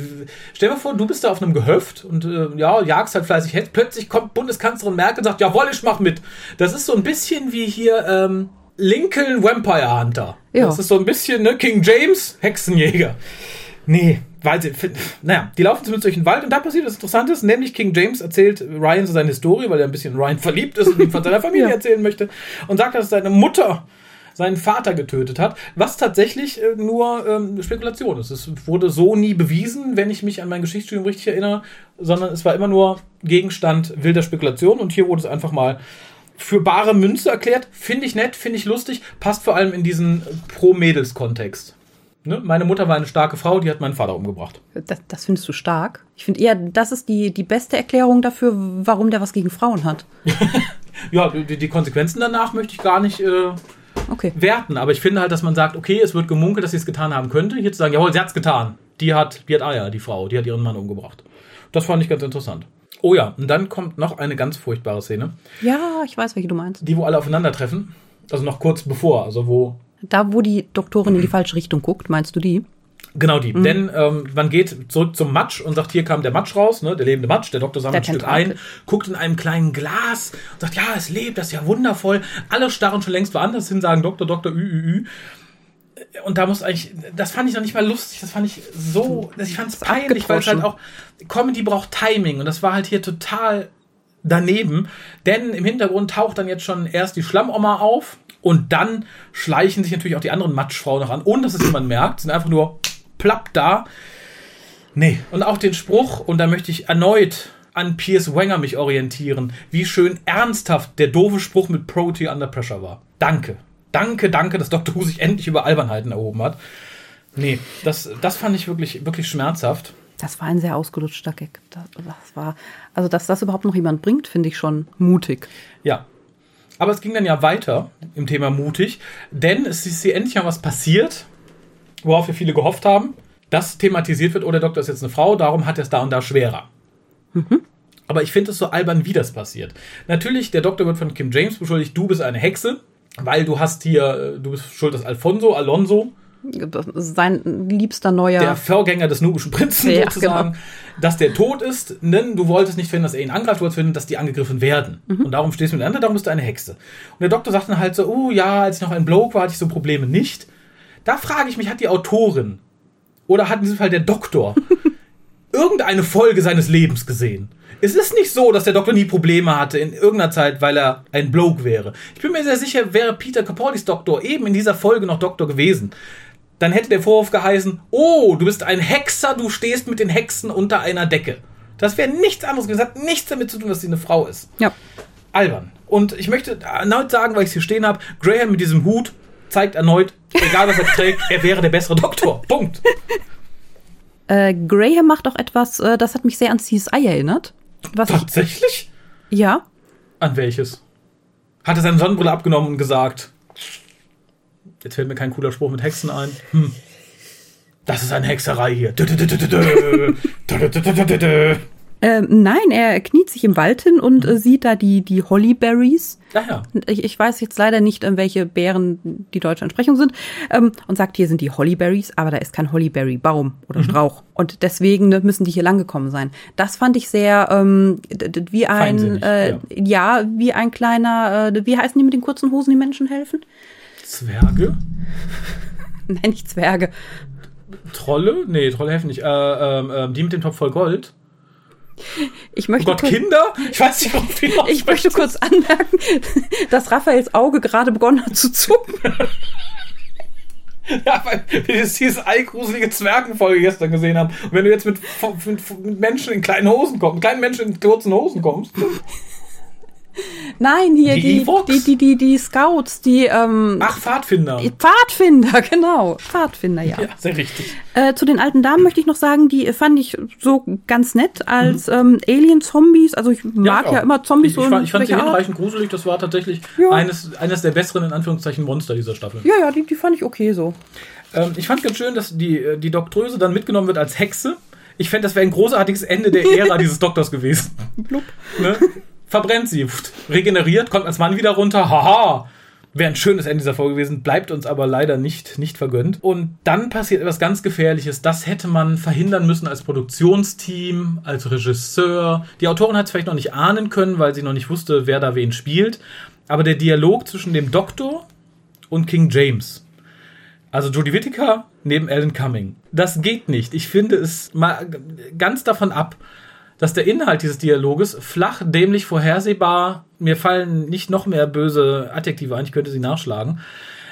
Stell dir mal vor, du bist da auf einem Gehöft und äh, ja, jagst halt fleißig Hex. Plötzlich kommt Bundeskanzlerin Merkel und sagt, jawohl, ich mach mit. Das ist so ein bisschen wie hier ähm, Lincoln Vampire Hunter. Ja. Das ist so ein bisschen, ne, King James, Hexenjäger. Nee, weil sie, naja, die laufen zumindest durch den Wald und da passiert was Interessantes, nämlich King James erzählt Ryan so seine Historie, weil er ein bisschen Ryan verliebt ist und ihm von seiner Familie ja. erzählen möchte und sagt, dass seine Mutter seinen Vater getötet hat, was tatsächlich äh, nur ähm, Spekulation ist. Es wurde so nie bewiesen, wenn ich mich an mein Geschichtsstudium richtig erinnere, sondern es war immer nur Gegenstand wilder Spekulation und hier wurde es einfach mal für bare Münze erklärt. Finde ich nett, finde ich lustig, passt vor allem in diesen Pro-Mädels-Kontext. Ne? Meine Mutter war eine starke Frau, die hat meinen Vater umgebracht. Das, das findest du stark. Ich finde eher, das ist die, die beste Erklärung dafür, warum der was gegen Frauen hat. ja, die, die Konsequenzen danach möchte ich gar nicht äh, Okay. werten, aber ich finde halt, dass man sagt, okay, es wird gemunkelt, dass sie es getan haben könnte. Hier zu sagen, jawohl, sie hat's getan. Die hat, die hat Eier, die Frau, die hat ihren Mann umgebracht. Das fand ich ganz interessant. Oh ja, und dann kommt noch eine ganz furchtbare Szene, Ja, ich weiß, welche du meinst. die wo alle aufeinandertreffen. Also noch kurz bevor, also wo Da, wo die Doktorin in die falsche Richtung guckt, meinst du die? Genau die. Denn ähm, man geht zurück zum Matsch und sagt, hier kam der Matsch raus, ne, der lebende Matsch. Der Doktor sammelt ein Stück ein, guckt in einem kleinen Glas und sagt, ja, es lebt, das ist ja wundervoll. Alle starren schon längst woanders hin, sagen Doktor, Doktor, ü, ü, ü. Und da muss eigentlich, das fand ich noch nicht mal lustig, das fand ich so, ich fand es peinlich, weil es halt auch, Comedy braucht Timing und das war halt hier total daneben, denn im Hintergrund taucht dann jetzt schon erst die Schlammoma auf und dann schleichen sich natürlich auch die anderen Matschfrauen noch an, ohne dass es jemand merkt, sind einfach nur plapp da. Nee, und auch den Spruch, und da möchte ich erneut an Piers Wenger mich orientieren, wie schön ernsthaft der doofe Spruch mit Protein Under Pressure war. Danke. Danke, danke, dass Dr. Who sich endlich über Albernheiten erhoben hat. Nee, das, das fand ich wirklich, wirklich schmerzhaft. Das war ein sehr ausgelutschter Gag. Das, das war, also, dass das überhaupt noch jemand bringt, finde ich schon mutig. Ja. Aber es ging dann ja weiter im Thema mutig, denn es ist hier endlich mal was passiert, worauf wir viele gehofft haben, dass thematisiert wird, oh, der Doktor ist jetzt eine Frau, darum hat er es da und da schwerer. Aber ich finde es so albern, wie das passiert. Natürlich, der Doktor wird von Kim James beschuldigt, du bist eine Hexe, weil du hast hier, äh, du bist schuld, dass Alfonso, Alonso, sein liebster neuer. der Vorgänger des nubischen Prinzen Ja, sozusagen, genau. dass der tot ist, denn du wolltest nicht finden, dass er ihn angreift, du wolltest finden, dass die angegriffen werden. Mhm. Und darum stehst du miteinander, darum bist du eine Hexe. Und der Doktor sagt dann halt so, oh ja, als ich noch ein Bloke war, hatte ich so Probleme nicht. Da frage ich mich, hat die Autorin oder hat in diesem Fall der Doktor irgendeine Folge seines Lebens gesehen? Es ist nicht so, dass der Doktor nie Probleme hatte in irgendeiner Zeit, weil er ein Bloke wäre. Ich bin mir sehr sicher, wäre Peter Capaldis Doktor eben in dieser Folge noch Doktor gewesen, dann hätte der Vorwurf geheißen, oh, du bist ein Hexer, du stehst mit den Hexen unter einer Decke. Das wäre nichts anderes gewesen. Das hat nichts damit zu tun, dass sie eine Frau ist. ja. Albern. Und ich möchte erneut sagen, weil ich es hier stehen habe, Graham mit diesem Hut zeigt erneut, egal was er trägt, er wäre der bessere Doktor. Punkt. Äh, Graham macht auch etwas, äh, das hat mich sehr an CSI erinnert. Was ich, Tatsächlich? ja, An welches? Hat er seine Sonnenbrille abgenommen und gesagt, jetzt fällt mir kein cooler Spruch mit Hexen ein. Hm. Das ist eine Hexerei hier. Ähm, nein, er kniet sich im Wald hin und äh, sieht da die, die Hollyberries. Ja, ja. Ich, ich weiß jetzt leider nicht, ähm, welche Beeren die deutsche Entsprechung sind. Ähm, und sagt, hier sind die Hollyberries, aber da ist kein Hollyberry-Baum oder Mhm. Strauch. Und deswegen ne, müssen die hier langgekommen sein. Das fand ich sehr ähm, wie ein, äh, ja. ja. wie ein kleiner, äh, wie heißen die mit den kurzen Hosen, die Menschen helfen? Zwerge? Nein, nicht Zwerge. Trolle? Nee, Trolle helfen nicht. Äh, ähm, die mit dem Topf voll Gold. Ich Oh möchte, Gott, kurz, Kinder? Ich weiß nicht, warum die ich möchte kurz anmerken, dass Raphaels Auge gerade begonnen hat zu zucken. Ja, weil wir dieses CSI-gruselige Zwergenfolge gestern gesehen haben. Und wenn du jetzt mit, mit, mit Menschen in kleinen Hosen kommst, mit kleinen Menschen in kurzen Hosen kommst, Nein, hier Die die, die, die, die, Scouts, die, ähm, ach, Pfadfinder. die Pfadfinder, genau. Pfadfinder, ja. Ja, sehr richtig. Äh, zu den alten Damen möchte ich noch sagen, die fand ich so ganz nett als Mhm. ähm, Alien-Zombies. Also ich mag ja, auch. immer Zombies ich, so ich, fand, ich fand sie hinreichend gruselig. Das war tatsächlich Ja. eines, eines der besseren, in Anführungszeichen, Monster dieser Staffel. Ja, ja, die, die fand ich okay so. Ähm, ich fand ganz schön, dass die, äh, die Doktröse dann mitgenommen wird als Hexe. Ich fände, das wäre ein großartiges Ende der Ära dieses Doktors gewesen. Blub. Ne? Verbrennt sie, regeneriert, kommt als Mann wieder runter. Haha! Wäre ein schönes Ende dieser Folge gewesen, bleibt uns aber leider nicht, nicht vergönnt. Und dann passiert etwas ganz Gefährliches. Das hätte man verhindern müssen als Produktionsteam, als Regisseur. Die Autorin hat es vielleicht noch nicht ahnen können, weil sie noch nicht wusste, wer da wen spielt. Aber der Dialog zwischen dem Doktor und King James. Also Jodie Whittaker neben Alan Cumming. Das geht nicht. Ich finde es mal ganz davon ab, dass der Inhalt dieses Dialoges flach, dämlich, vorhersehbar, mir fallen nicht noch mehr böse Adjektive ein, ich könnte sie nachschlagen,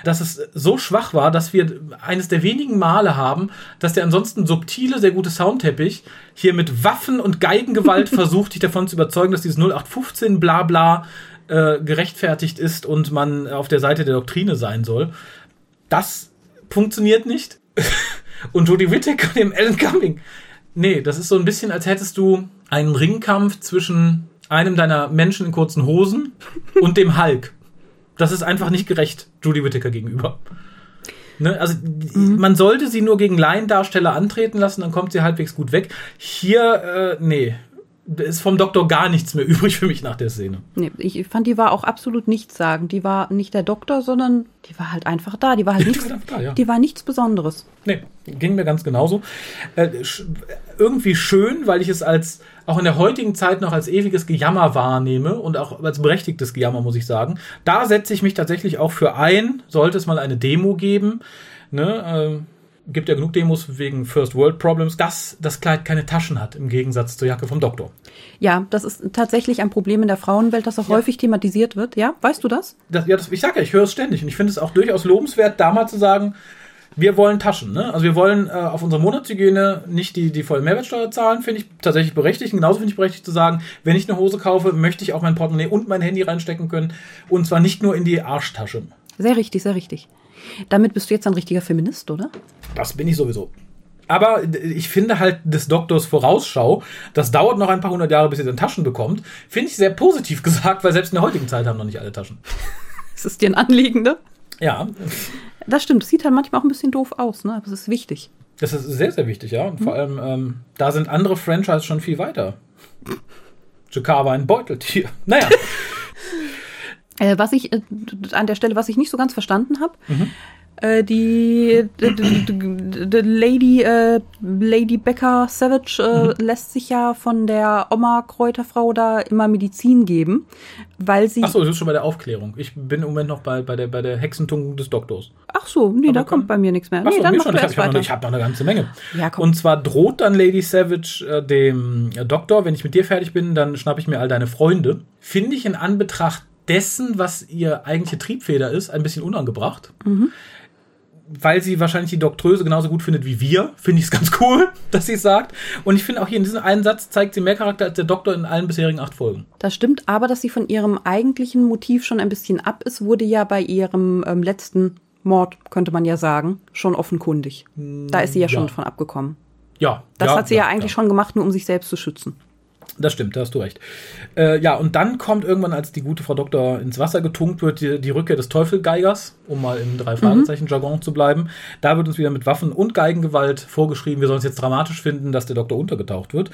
dass es so schwach war, dass wir eines der wenigen Male haben, dass der ansonsten subtile, sehr gute Soundteppich hier mit Waffen und Geigengewalt versucht, dich davon zu überzeugen, dass dieses 0815 Blabla äh, gerechtfertigt ist und man auf der Seite der Doktrine sein soll. Das funktioniert nicht. und Jodie Whittaker und dem Alan Cumming. Nee, das ist so ein bisschen, als hättest du einen Ringkampf zwischen einem deiner Menschen in kurzen Hosen und dem Hulk. Das ist einfach nicht gerecht Judy Whittaker gegenüber. Ne? Also mhm. man sollte sie nur gegen Laiendarsteller antreten lassen, dann kommt sie halbwegs gut weg. Hier, äh, nee, ist vom Doktor gar nichts mehr übrig für mich nach der Szene. Nee, ich fand, die war auch absolut nichts sagen. Die war nicht der Doktor, sondern die war halt einfach da. Die war halt nichts, da, ja. die war nichts Besonderes. Nee, ging mir ganz genauso. Äh, irgendwie schön, weil ich es als auch in der heutigen Zeit noch als ewiges Gejammer wahrnehme und auch als berechtigtes Gejammer, muss ich sagen. Da setze ich mich tatsächlich auch für ein, sollte es mal eine Demo geben. Ne, äh, gibt ja genug Demos wegen First World Problems, dass das Kleid keine Taschen hat, im Gegensatz zur Jacke vom Doktor. Ja, das ist tatsächlich ein Problem in der Frauenwelt, das auch ja. häufig thematisiert wird. Ja, weißt du das? das ja, das, ich sage ja, ich höre es ständig und ich finde es auch durchaus lobenswert, da mal zu sagen, wir wollen Taschen. Ne? Also wir wollen äh, auf unsere Monatshygiene nicht die, die volle Mehrwertsteuer zahlen, finde ich tatsächlich berechtigt. Und genauso finde ich berechtigt zu sagen, wenn ich eine Hose kaufe, möchte ich auch mein Portemonnaie und mein Handy reinstecken können. Und zwar nicht nur in die Arschtasche. Sehr richtig, sehr richtig. Damit bist du jetzt ein richtiger Feminist, oder? Das bin ich sowieso. Aber ich finde halt des Doktors Vorausschau, das dauert noch ein paar hundert Jahre, bis ihr dann Taschen bekommt, finde ich sehr positiv gesagt, weil selbst in der heutigen Zeit haben noch nicht alle Taschen. ist es dir ein Anliegen, ne? Ja. Das stimmt. Das sieht halt manchmal auch ein bisschen doof aus, ne? Aber es ist wichtig. Das ist sehr, sehr wichtig, ja. Und mhm. vor allem, ähm, da sind andere Franchises schon viel weiter. Jakar war ein Beuteltier. Naja. Äh, was ich äh, an der Stelle, was ich nicht so ganz verstanden habe, mhm. äh, die, Lady äh, Lady Becker Savage äh, mhm. lässt sich ja von der Oma Kräuterfrau da immer Medizin geben, weil sie. Ach so, das ist schon bei der Aufklärung. Ich bin im Moment noch bei, bei der bei der Hexentung des Doktors. Ach so, nee, Aber da kommt bei mir nichts mehr. Ach nee, so, dann schon. Ich habe hab noch, eine ganze Menge. Ja. Und zwar droht dann Lady Savage äh, dem Doktor, wenn ich mit dir fertig bin, dann schnapp ich mir all deine Freunde. Finde ich in Anbetracht dessen, was ihr eigentliche Triebfeder ist, ein bisschen unangebracht. Mhm. Weil sie wahrscheinlich die Doktröse genauso gut findet wie wir, finde ich es ganz cool, dass sie es sagt. Und ich finde auch hier in diesem einen Satz zeigt sie mehr Charakter als der Doktor in allen bisherigen acht Folgen. Das stimmt, aber dass sie von ihrem eigentlichen Motiv schon ein bisschen ab ist, wurde ja bei ihrem ähm, letzten Mord, könnte man ja sagen, schon offenkundig. Da ist sie ja, ja. schon von abgekommen. Ja. Das ja, hat sie ja, ja eigentlich schon gemacht, nur um sich selbst zu schützen. Das stimmt, da hast du recht. Äh, ja, und dann kommt irgendwann, als die gute Frau Doktor ins Wasser getunkt wird, die, die Rückkehr des Teufelgeigers, um mal im Drei-Fragezeichen-Jargon zu bleiben. Da wird uns wieder mit Waffen und Geigengewalt vorgeschrieben, wir sollen es jetzt dramatisch finden, dass der Doktor untergetaucht wird.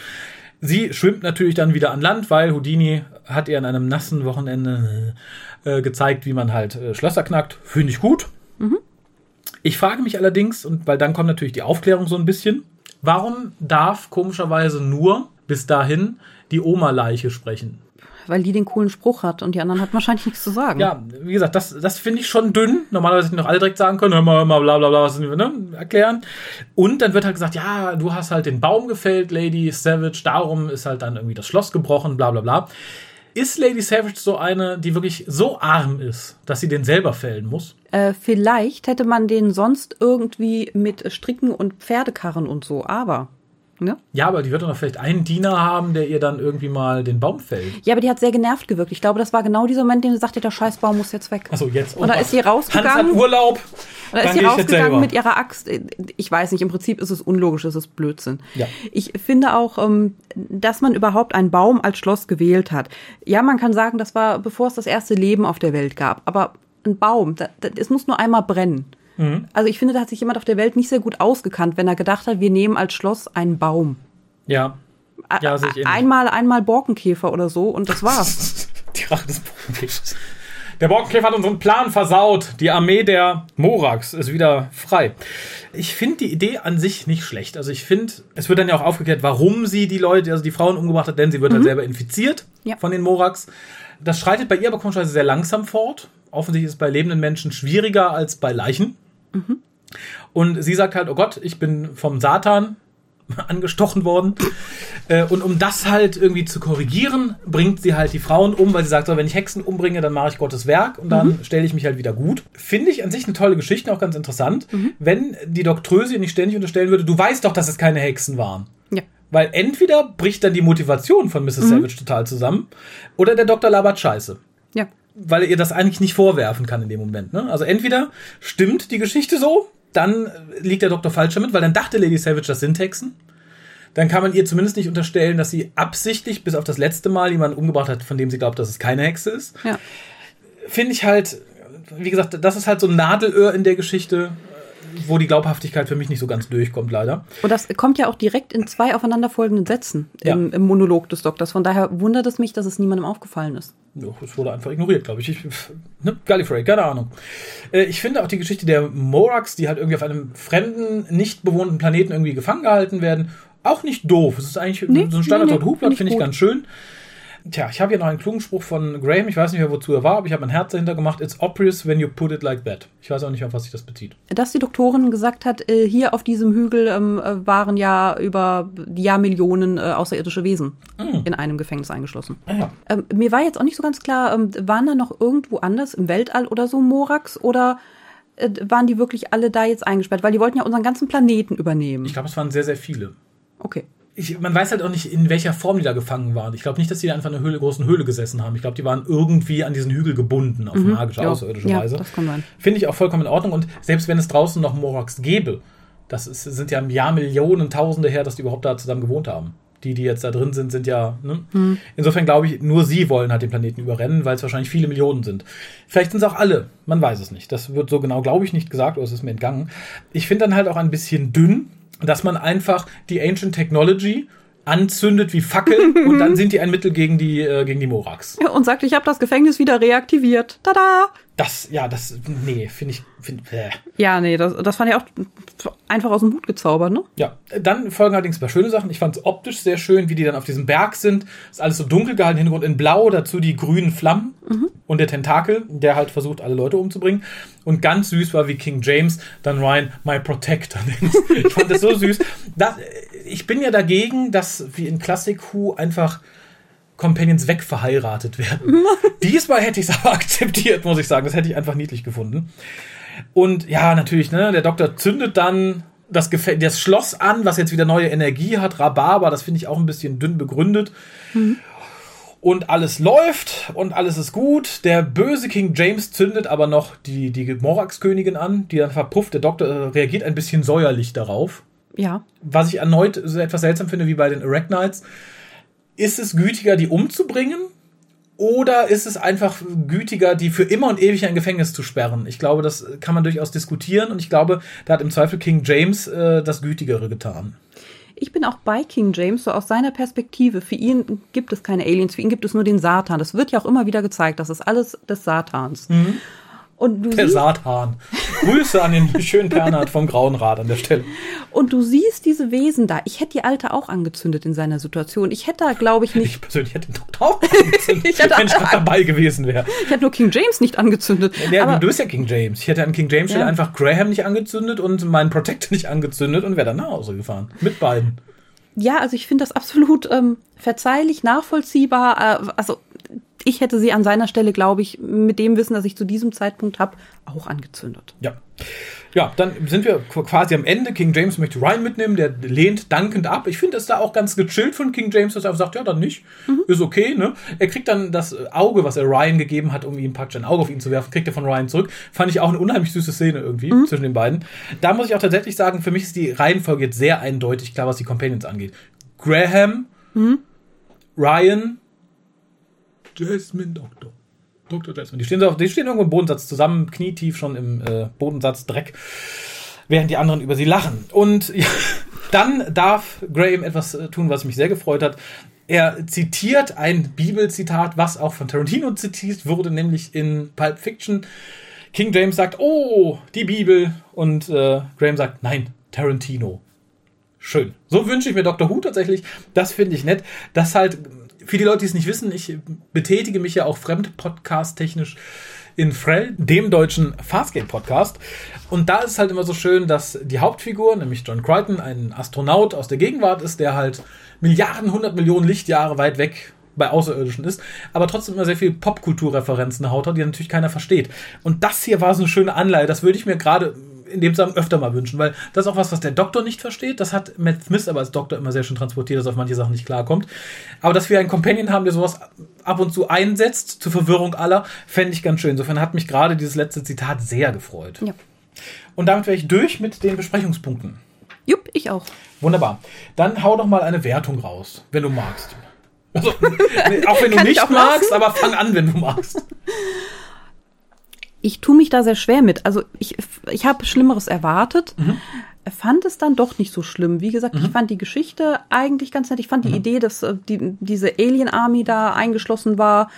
Sie schwimmt natürlich dann wieder an Land, weil Houdini hat ihr an einem nassen Wochenende äh, gezeigt, wie man halt äh, Schlösser knackt. Finde ich gut. Mhm. Ich frage mich allerdings, und weil dann kommt natürlich die Aufklärung so ein bisschen, warum darf komischerweise nur bis dahin die Oma-Leiche sprechen. Weil die den coolen Spruch hat und die anderen hat wahrscheinlich nichts zu sagen. Ja, wie gesagt, das, das finde ich schon dünn. Normalerweise hätten noch alle direkt sagen können, hör mal, hör mal, bla bla bla, was ne, erklären. Und dann wird halt gesagt, ja, du hast halt den Baum gefällt, Lady Savage, darum ist halt dann irgendwie das Schloss gebrochen, bla bla bla. Ist Lady Savage so eine, die wirklich so arm ist, dass sie den selber fällen muss? Äh, vielleicht hätte man den sonst irgendwie mit Stricken und Pferdekarren und so, aber Ne? Ja, aber die wird doch noch vielleicht einen Diener haben, der ihr dann irgendwie mal den Baum fällt. Ja, aber die hat sehr genervt gewirkt. Ich glaube, das war genau dieser Moment, den sie sagte, der Scheißbaum muss jetzt weg. Achso, jetzt. Und, und da ist sie rausgegangen. Hans hat Urlaub. Und da ist sie rausgegangen mit ihrer Axt. Ich weiß nicht, im Prinzip ist es unlogisch, es ist Blödsinn. Ja. Ich finde auch, ähm, dass man überhaupt einen Baum als Schloss gewählt hat. Ja, man kann sagen, das war, bevor es das erste Leben auf der Welt gab. Aber ein Baum, es muss nur einmal brennen. Mhm. Also ich finde, da hat sich jemand auf der Welt nicht sehr gut ausgekannt, wenn er gedacht hat, wir nehmen als Schloss einen Baum. Ja. Ja, Einmal, einmal Borkenkäfer oder so und das war's. Die Rache des Borkenkäfers. Der Borkenkäfer hat unseren Plan versaut. Die Armee der Morax ist wieder frei. Ich finde die Idee an sich nicht schlecht. Also ich finde, es wird dann ja auch aufgeklärt, warum sie die Leute, also die Frauen umgebracht hat, denn sie wird halt mhm. halt selber infiziert ja. von den Morax. Das schreitet bei ihr aber komischerweise sehr langsam fort. Offensichtlich ist es bei lebenden Menschen schwieriger als bei Leichen. Mhm. Und sie sagt halt, oh Gott, ich bin vom Satan angestochen worden. Äh, und um das halt irgendwie zu korrigieren, bringt sie halt die Frauen um, weil sie sagt, so, wenn ich Hexen umbringe, dann mache ich Gottes Werk und dann mhm. stelle ich mich halt wieder gut. Finde ich an sich eine tolle Geschichte, auch ganz interessant. Mhm. Wenn die Doktröse nicht ständig unterstellen würde, du weißt doch, dass es keine Hexen waren. Ja. Weil entweder bricht dann die Motivation von Mrs. Mhm. Savage total zusammen oder der Doktor labert Scheiße. Ja. Weil er ihr das eigentlich nicht vorwerfen kann in dem Moment. Ne? Also entweder stimmt die Geschichte so, dann liegt der Doktor falsch damit, weil dann dachte Lady Savage, das sind Hexen. Dann kann man ihr zumindest nicht unterstellen, dass sie absichtlich bis auf das letzte Mal jemanden umgebracht hat, von dem sie glaubt, dass es keine Hexe ist. Ja. Finde ich halt, wie gesagt, das ist halt so ein Nadelöhr in der Geschichte, wo die Glaubhaftigkeit für mich nicht so ganz durchkommt, leider. Und das kommt ja auch direkt in zwei aufeinanderfolgenden Sätzen Ja. im, im Monolog des Doktors. Von daher wundert es mich, dass es niemandem aufgefallen ist. Es wurde einfach ignoriert, glaube ich. ich ne? Gallifrey, keine Ahnung. Äh, ich finde auch die Geschichte der Morax, die halt irgendwie auf einem fremden, nicht bewohnten Planeten irgendwie gefangen gehalten werden, auch nicht doof. Es ist eigentlich Nee, so ein standard nee, nee, Hublatt, find ich finde ich ganz schön. Tja, ich habe hier noch einen klugen Spruch von Graham. Ich weiß nicht mehr, wozu er war, aber ich habe ein Herz dahinter gemacht. It's obvious when you put it like that. Ich weiß auch nicht, auf was sich das bezieht. Dass die Doktorin gesagt hat, äh, hier auf diesem Hügel ähm, äh, waren ja über Jahrmillionen äh, außerirdische Wesen in einem Gefängnis eingeschlossen. Ah ja. Ähm, mir war jetzt auch nicht so ganz klar, ähm, waren da noch irgendwo anders im Weltall oder so Morax oder waren die wirklich alle da jetzt eingesperrt? Weil die wollten ja unseren ganzen Planeten übernehmen. Ich glaube, es waren sehr, sehr viele. okay. Ich, man weiß halt auch nicht, in welcher Form die da gefangen waren. Ich glaube nicht, dass die da einfach in einer Höhle, großen Höhle gesessen haben. Ich glaube, die waren irgendwie an diesen Hügel gebunden, auf magische, Mhm. Ja. außerirdische Ja, Weise. das kann sein. Finde ich auch vollkommen in Ordnung. Und selbst wenn es draußen noch Morax gäbe, das ist, sind ja im Jahr Millionen, Tausende her, dass die überhaupt da zusammen gewohnt haben. Die, die jetzt da drin sind, sind ja. Ne? Mhm. Insofern glaube ich, nur sie wollen halt den Planeten überrennen, weil es wahrscheinlich viele Millionen sind. Vielleicht sind es auch alle. Man weiß es nicht. Das wird so genau, glaube ich, nicht gesagt oder es ist mir entgangen. Ich finde dann halt auch ein bisschen dünn, dass man einfach die Ancient Technology anzündet wie Fackeln und dann sind die ein Mittel gegen die, äh, gegen die Morax. Und sagt, ich habe das Gefängnis wieder reaktiviert. Tada! Das, ja, das, nee, finde ich, find, äh. Ja, nee, das, das fand ich auch einfach aus dem Hut gezaubert, ne? Ja, dann folgen allerdings ein paar schöne Sachen. Ich fand es optisch sehr schön, wie die dann auf diesem Berg sind. Ist alles so dunkel gehalten, Hintergrund in blau, dazu die grünen Flammen und der Tentakel, der halt versucht, alle Leute umzubringen. Und ganz süß war, wie King James dann Ryan My Protector nennt. Ich fand das so süß. Das, ich bin ja dagegen, dass wie in Classic Who einfach Companions wegverheiratet werden. Diesmal hätte ich es aber akzeptiert, muss ich sagen. Das hätte ich einfach niedlich gefunden. Und ja, natürlich, ne, der Doktor zündet dann das, Gefä das Schloss an, was jetzt wieder neue Energie hat. Rhabarber, das finde ich auch ein bisschen dünn begründet. Und alles läuft und alles ist gut. Der böse King James zündet aber noch die, die Morax-Königin an, die dann verpufft. Der Doktor äh, reagiert ein bisschen säuerlich darauf. Ja. Was ich erneut so etwas seltsam finde, wie bei den Arachnites. Ist es gütiger, die umzubringen? Oder ist es einfach gütiger, die für immer und ewig in ein Gefängnis zu sperren? Ich glaube, das kann man durchaus diskutieren und ich glaube, da hat im Zweifel King James äh, das Gütigere getan. Ich bin auch bei King James, so aus seiner Perspektive. Für ihn gibt es keine Aliens, für ihn gibt es nur den Satan. Das wird ja auch immer wieder gezeigt, das ist alles des Satans. Und du Der siehst, Satan. Grüße an den schönen Bernhard vom Grauen Rat an der Stelle. und du siehst diese Wesen da. Ich hätte die Alte auch angezündet in seiner Situation. Ich hätte da, glaube ich, nicht, Ich persönlich hätte den Doktor auch angezündet, Ich hätte- wenn ich dabei gewesen wäre. ich hätte nur King James nicht angezündet. Ja, aber, du bist ja King James. Ich hätte an King James Stelle Ja. einfach Graham nicht angezündet und meinen Protector nicht angezündet und wäre dann nach Hause gefahren. Mit beiden. ja, also ich finde das absolut ähm, verzeihlich, nachvollziehbar. Äh, also ich hätte sie an seiner Stelle, glaube ich, mit dem Wissen, das ich zu diesem Zeitpunkt habe, auch angezündet. Ja. Ja, dann sind wir qu- quasi am Ende. King James möchte Ryan mitnehmen, der lehnt dankend ab. Ich finde es da auch ganz gechillt von King James, dass er sagt, ja, dann nicht. Ist okay, ne? Er kriegt dann das Auge, was er Ryan gegeben hat, um ihm praktisch ein Auge auf ihn zu werfen, kriegt er von Ryan zurück. Fand ich auch eine unheimlich süße Szene irgendwie zwischen den beiden. Da muss ich auch tatsächlich sagen, für mich ist die Reihenfolge jetzt sehr eindeutig klar, was die Companions angeht. Graham, Ryan, Jasmine Doctor. Dr. Jasmine. Die stehen, auf, die stehen irgendwo im Bodensatz zusammen, knietief schon im äh, Bodensatz Dreck, während die anderen über sie lachen. Und ja, dann darf Graham etwas äh, tun, was mich sehr gefreut hat. Er zitiert ein Bibelzitat, was auch von Tarantino zitiert wurde, nämlich in Pulp Fiction. King James sagt, oh, die Bibel. Und äh, Graham sagt, nein, Tarantino. Schön. So wünsche ich mir Dr. Who tatsächlich. Das finde ich nett. Das halt, für die Leute, die es nicht wissen, ich betätige mich ja auch fremd-podcast-technisch in Frell, dem deutschen Farscape-Podcast. Und da ist es halt immer so schön, dass die Hauptfigur, nämlich John Crichton, ein Astronaut aus der Gegenwart ist, der halt Milliarden, hundert Millionen Lichtjahre weit weg bei Außerirdischen ist, aber trotzdem immer sehr viel Popkulturreferenzen haut hat, die natürlich keiner versteht. Und das hier war so eine schöne Anleihe. Das würde ich mir gerade in dem Zusammenhang öfter mal wünschen, weil das ist auch was, was der Doktor nicht versteht. Das hat Matt Smith aber als Doktor immer sehr schön transportiert, dass er auf manche Sachen nicht klarkommt. Aber dass wir einen Companion haben, der sowas ab und zu einsetzt, zur Verwirrung aller, fände ich ganz schön. Insofern hat mich gerade dieses letzte Zitat sehr gefreut. Ja. Und damit wäre ich durch mit den Besprechungspunkten. Jupp, ich auch. Wunderbar. Dann hau doch mal eine Wertung raus, wenn du magst. Also, auch wenn du nicht magst, lassen? aber fang an, wenn du magst. Ich tue mich da sehr schwer mit. Also ich, ich habe Schlimmeres erwartet. Fand es dann doch nicht so schlimm. Wie gesagt, ich fand die Geschichte eigentlich ganz nett. Ich fand die Idee, dass äh, die, diese Alien Army da eingeschlossen war.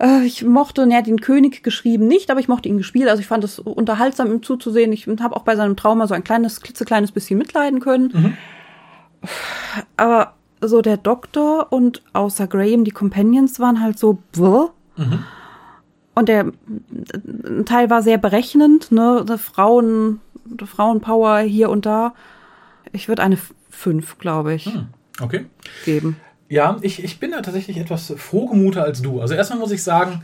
Äh, Ich mochte, ne, den König geschrieben nicht, aber ich mochte ihn gespielt. Also ich fand es unterhaltsam, ihm zuzusehen. Ich habe auch bei seinem Trauma so ein kleines, klitzekleines bisschen mitleiden können. Aber so der Doktor und außer Graham die Companions waren halt so, bläh. Und der ein Teil war sehr berechnend, ne? Frauen, Frauenpower hier und da. Ich würde eine 5, glaube ich, Okay. geben. Ja, ich, ich bin da tatsächlich etwas frohgemuter als du. Also erstmal muss ich sagen,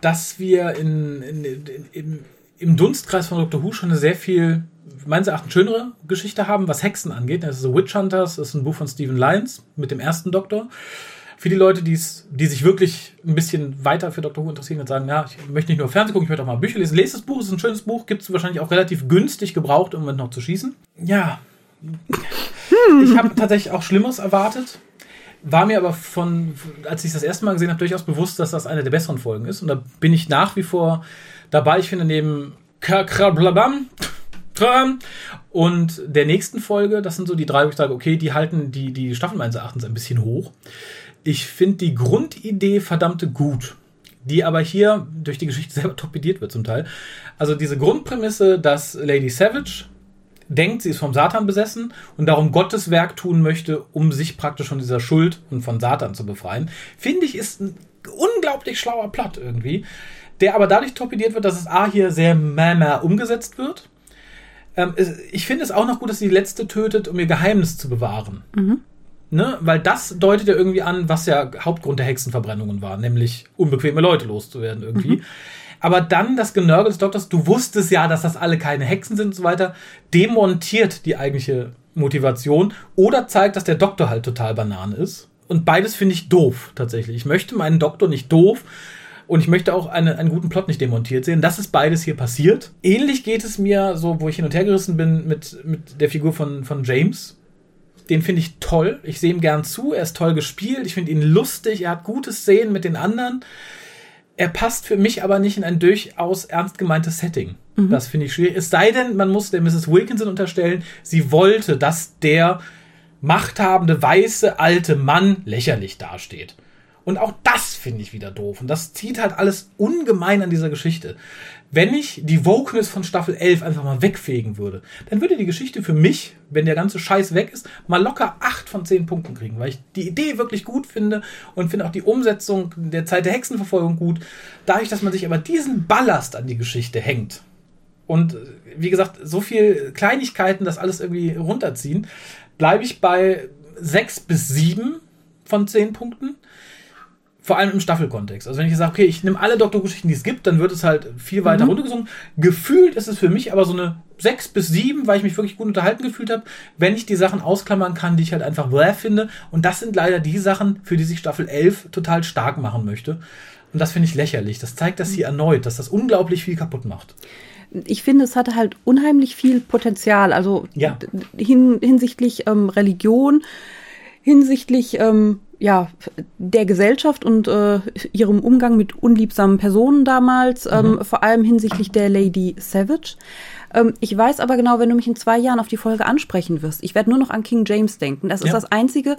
dass wir in, in, in, im, im Dunstkreis von Dr. Who schon eine sehr viel, meines Erachtens, schönere Geschichte haben, was Hexen angeht. Das ist so Witch Hunters, das ist ein Buch von Stephen Lyons mit dem ersten Doktor. Für die Leute, die sich wirklich ein bisschen weiter für Dr. Who interessieren und sagen, ja, ich möchte nicht nur Fernsehen gucken, ich möchte auch mal Bücher lesen. Lest das Buch, es ist ein schönes Buch, gibt es wahrscheinlich auch relativ günstig gebraucht, um noch zu schießen. Ja. Ich habe tatsächlich auch Schlimmeres erwartet. War mir aber von, als ich das erste Mal gesehen habe, durchaus bewusst, dass das eine der besseren Folgen ist. Und da bin ich nach wie vor dabei. Ich finde neben Kakrablabam Tram und der nächsten Folge, das sind so die drei, wo ich sage, okay, die halten die, die Staffel meines Erachtens ein bisschen hoch. Ich finde die Grundidee verdammte gut, die aber hier durch die Geschichte selber torpediert wird zum Teil. Also diese Grundprämisse, dass Lady Savage denkt, sie ist vom Satan besessen und darum Gottes Werk tun möchte, um sich praktisch von dieser Schuld und von Satan zu befreien, finde ich, ist ein unglaublich schlauer Plot irgendwie, der aber dadurch torpediert wird, dass es A hier sehr mama umgesetzt wird. Ähm, ich finde es auch noch gut, dass sie die letzte tötet, um ihr Geheimnis zu bewahren. Ne? Weil das deutet ja irgendwie an, was ja Hauptgrund der Hexenverbrennungen war, nämlich unbequeme Leute loszuwerden irgendwie. Aber dann das Genörgel des Doktors, du wusstest ja, dass das alle keine Hexen sind und so weiter, demontiert die eigentliche Motivation oder zeigt, dass der Doktor halt total Banane ist. Und beides finde ich doof, tatsächlich. Ich möchte meinen Doktor nicht doof und ich möchte auch eine, einen guten Plot nicht demontiert sehen. Das ist beides hier passiert. Ähnlich geht es mir, so wo ich hin und her gerissen bin, mit, mit der Figur von, von James. Den finde ich toll. Ich sehe ihm gern zu. Er ist toll gespielt. Ich finde ihn lustig. Er hat gute Szenen mit den anderen. Er passt für mich aber nicht in ein durchaus ernst gemeintes Setting. Das finde ich schwierig. Es sei denn, man muss der Mrs. Wilkinson unterstellen, sie wollte, dass der machthabende, weiße, alte Mann lächerlich dasteht. Und auch das finde ich wieder doof. Und das zieht halt alles ungemein an dieser Geschichte. Wenn ich die Wokeness von Staffel 11 einfach mal wegfegen würde, dann würde die Geschichte für mich, wenn der ganze Scheiß weg ist, mal locker 8 von 10 Punkten kriegen, weil ich die Idee wirklich gut finde und finde auch die Umsetzung der Zeit der Hexenverfolgung gut. Dadurch, dass man sich aber diesen Ballast an die Geschichte hängt und wie gesagt, so viel Kleinigkeiten, das alles irgendwie runterziehen, bleibe ich bei 6 bis 7 von 10 Punkten. Vor allem im Staffelkontext. Also wenn ich sage, okay, ich nehme alle Doktorgeschichten, die es gibt, dann wird es halt viel weiter runtergesungen. Gefühlt ist es für mich aber so eine 6 bis 7, weil ich mich wirklich gut unterhalten gefühlt habe, wenn ich die Sachen ausklammern kann, die ich halt einfach bläh finde. Und das sind leider die Sachen, für die sich Staffel 11 total stark machen möchte. Und das finde ich lächerlich. Das zeigt das hier erneut, dass das unglaublich viel kaputt macht. Ich finde, es hatte halt unheimlich viel Potenzial. Also Ja. hin, hinsichtlich ähm, Religion, hinsichtlich ähm, ja, der Gesellschaft und äh, ihrem Umgang mit unliebsamen Personen damals, ähm, vor allem hinsichtlich der Lady Savage. Ähm, ich weiß aber genau, wenn du mich in zwei Jahren auf die Folge ansprechen wirst, ich werde nur noch an King James denken. Das ist Ja. das Einzige,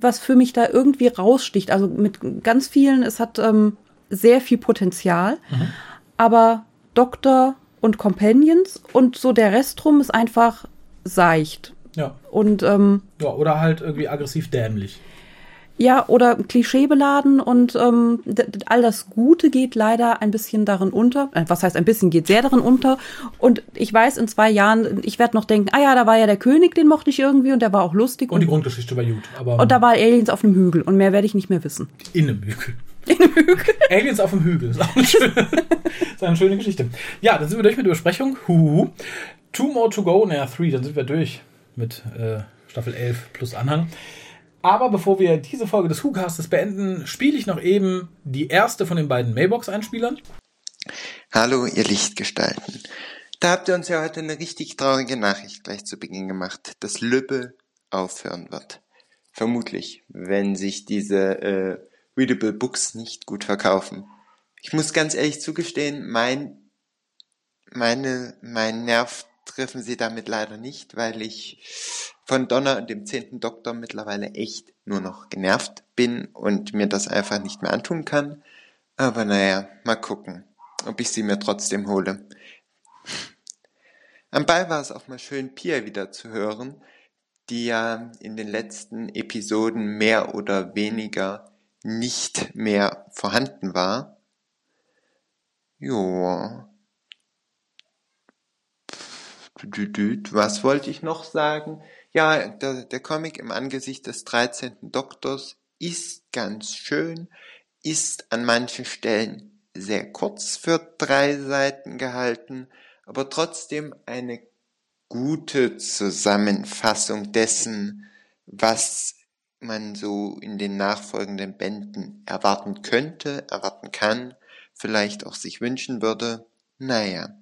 was für mich da irgendwie raussticht. Also mit ganz vielen, es hat ähm, sehr viel Potenzial, aber Doktor und Companions und so der Rest drum ist einfach seicht. Ja. Und ähm, ja. Oder halt irgendwie aggressiv dämlich. Ja, oder klischeebeladen und ähm, all das Gute geht leider ein bisschen darin unter. Äh, was heißt ein bisschen, geht sehr darin unter. Und ich weiß, in zwei Jahren, ich werde noch denken, ah ja, da war ja der König, den mochte ich irgendwie und der war auch lustig. Und die Grundgeschichte war gut. Aber und da war Aliens auf einem Hügel und mehr werde ich nicht mehr wissen. in einem Hügel. Aliens auf dem Hügel. Ist auch eine schöne, ist eine schöne Geschichte. Ja, dann sind wir durch mit der Besprechung. Huhu. Two more to go, naja, three, dann sind wir durch mit äh, Staffel 11 plus Anhang. Aber bevor wir diese Folge des WhoCastes beenden, spiele ich noch eben die erste von den beiden Mailbox-Einspielern. Hallo, ihr Lichtgestalten. Da habt ihr uns ja heute eine richtig traurige Nachricht gleich zu Beginn gemacht, dass Lübbe aufhören wird. Vermutlich, wenn sich diese äh, Readable Books nicht gut verkaufen. Ich muss ganz ehrlich zugestehen, mein, meine, mein Nerv treffen sie damit leider nicht, weil ich von Donner und dem zehnten Doktor mittlerweile echt nur noch genervt bin und mir das einfach nicht mehr antun kann. Aber naja, mal gucken, ob ich sie mir trotzdem hole. Am Ball war es auch mal schön, Pia wieder zu hören, die ja in den letzten Episoden mehr oder weniger nicht mehr vorhanden war. Joa. Was wollte ich noch sagen? Ja, der, der Comic im Angesicht des 13. Doktors ist ganz schön, ist an manchen Stellen sehr kurz für drei Seiten gehalten, aber trotzdem eine gute Zusammenfassung dessen, was man so in den nachfolgenden Bänden erwarten könnte, erwarten kann, vielleicht auch sich wünschen würde. Naja.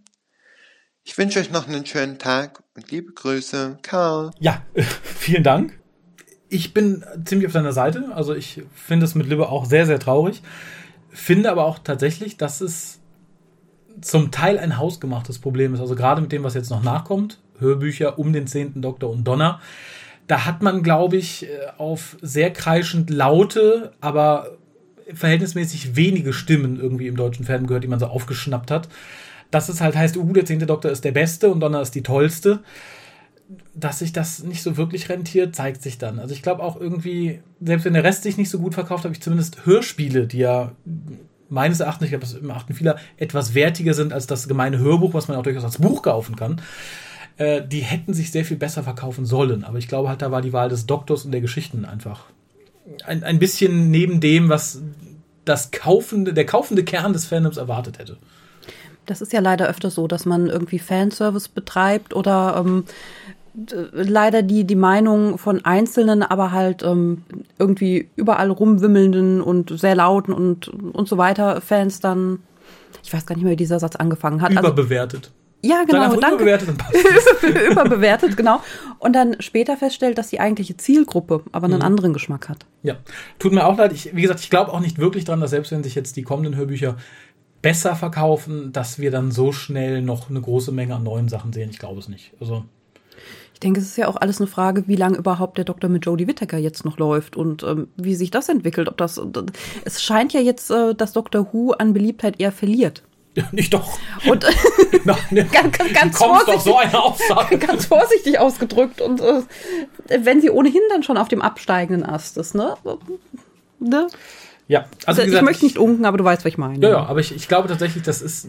Ich wünsche euch noch einen schönen Tag und liebe Grüße, Karl. Ja, vielen Dank. Ich bin ziemlich auf seiner Seite. Also ich finde es mit Libbe auch sehr, sehr traurig. Finde aber auch tatsächlich, dass es zum Teil ein hausgemachtes Problem ist. Also gerade mit dem, was jetzt noch nachkommt, Hörbücher um den zehnten Doktor und Donner, da hat man, glaube ich, äh, auf sehr kreischend laute, aber verhältnismäßig wenige Stimmen irgendwie im deutschen Fernsehen gehört, die man so aufgeschnappt hat dass es halt heißt, uh, der zehnte Doktor ist der Beste und Donner ist die tollste. Dass sich das nicht so wirklich rentiert, zeigt sich dann. Also ich glaube auch irgendwie, selbst wenn der Rest sich nicht so gut verkauft, habe ich zumindest Hörspiele, die ja meines Erachtens, ich glaube, das im achten vieler, etwas wertiger sind als das gemeine Hörbuch, was man auch durchaus als Buch kaufen kann. Äh, die hätten sich sehr viel besser verkaufen sollen. Aber ich glaube halt, da war die Wahl des Doktors und der Geschichten einfach ein, ein bisschen neben dem, was das kaufende, der kaufende Kern des Fandoms erwartet hätte. Das ist ja leider öfter so, dass man irgendwie Fanservice betreibt oder ähm, leider die, die Meinung von Einzelnen, aber halt ähm, irgendwie überall rumwimmelnden und sehr lauten und, und so weiter Fans dann, ich weiß gar nicht mehr, wie dieser Satz angefangen hat. Also Überbewertet. Also, ja, genau. Danke. Überbewertet, überbewertet, genau. Und dann später feststellt, dass die eigentliche Zielgruppe aber einen mhm. anderen Geschmack hat. Ja, tut mir auch leid. Ich, wie gesagt, ich glaube auch nicht wirklich dran, dass selbst wenn sich jetzt die kommenden Hörbücher besser verkaufen, dass wir dann so schnell noch eine große Menge an neuen Sachen sehen. Ich glaube es nicht. Also ich denke, es ist ja auch alles eine Frage, wie lange überhaupt der Doktor mit Jodie Whittaker jetzt noch läuft und ähm, wie sich das entwickelt. Ob das, es scheint ja jetzt, äh, dass Dr. Who an Beliebtheit eher verliert. Ja, nicht doch. Und Nein, ne, ganz, ganz, vorsichtig, so eine Aussage. ganz vorsichtig ausgedrückt. Und äh, wenn sie ohnehin dann schon auf dem absteigenden Ast ist, ne? ne? Ja, also, also gesagt, ich möchte nicht unken, aber du weißt, was ich meine. Ja, ja, aber ich, ich glaube tatsächlich, das ist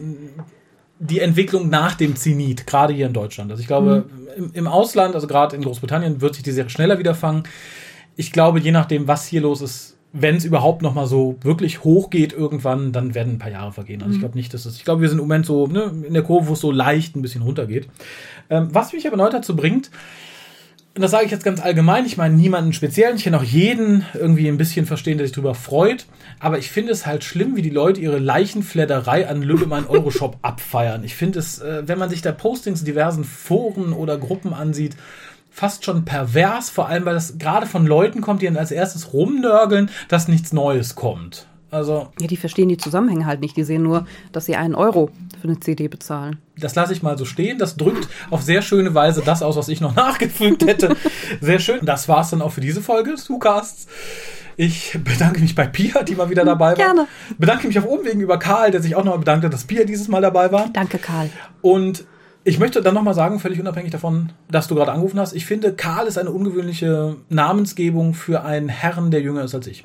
die Entwicklung nach dem Zenit, gerade hier in Deutschland. Also ich glaube, mhm. im, im, Ausland, also gerade in Großbritannien, wird sich die Serie schneller wieder fangen. Ich glaube, je nachdem, was hier los ist, wenn es überhaupt noch mal so wirklich hoch geht irgendwann, dann werden ein paar Jahre vergehen. Also mhm. ich glaube nicht, dass es. Ich glaube, wir sind im Moment so ne, in der Kurve, wo es so leicht ein bisschen runtergeht. Ähm, was mich aber neu dazu bringt, und das sage ich jetzt ganz allgemein, ich meine niemanden speziell, ich kann auch jeden irgendwie ein bisschen verstehen, der sich darüber freut, aber ich finde es halt schlimm, wie die Leute ihre Leichenfledderei an Lübbemann Euroshop abfeiern. Ich finde es, äh, wenn man sich da Postings in diversen Foren oder Gruppen ansieht, fast schon pervers, vor allem weil das gerade von Leuten kommt, die dann als erstes rumnörgeln, dass nichts Neues kommt. Also. Ja, die verstehen die Zusammenhänge halt nicht. Die sehen nur, dass sie einen Euro für eine CD bezahlen. Das lasse ich mal so stehen. Das drückt auf sehr schöne Weise das aus, was ich noch nachgefügt hätte. Sehr schön. Das war's dann auch für diese Folge des WhoCasts. Ich bedanke mich bei Pia, die mal wieder dabei war. Gerne. Bedanke mich auf Umwegen über Karl, der sich auch nochmal bedankte, dass Pia dieses Mal dabei war. Danke, Karl. Und ich möchte dann nochmal sagen, völlig unabhängig davon, dass du gerade angerufen hast, ich finde, Karl ist eine ungewöhnliche Namensgebung für einen Herrn, der jünger ist als ich.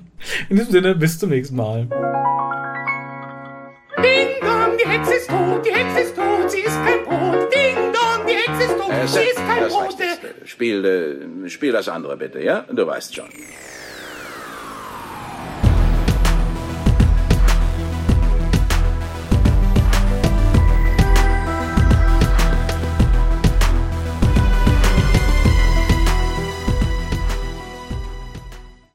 In diesem Sinne, bis zum nächsten Mal. Ding dong, die Hexe ist tot, die Hexe ist tot, sie ist kein Brot. Ding dong, die Hexe ist tot, äh, sie ist kein Brot. Spiel, äh, spiel das andere bitte, ja? Du weißt schon.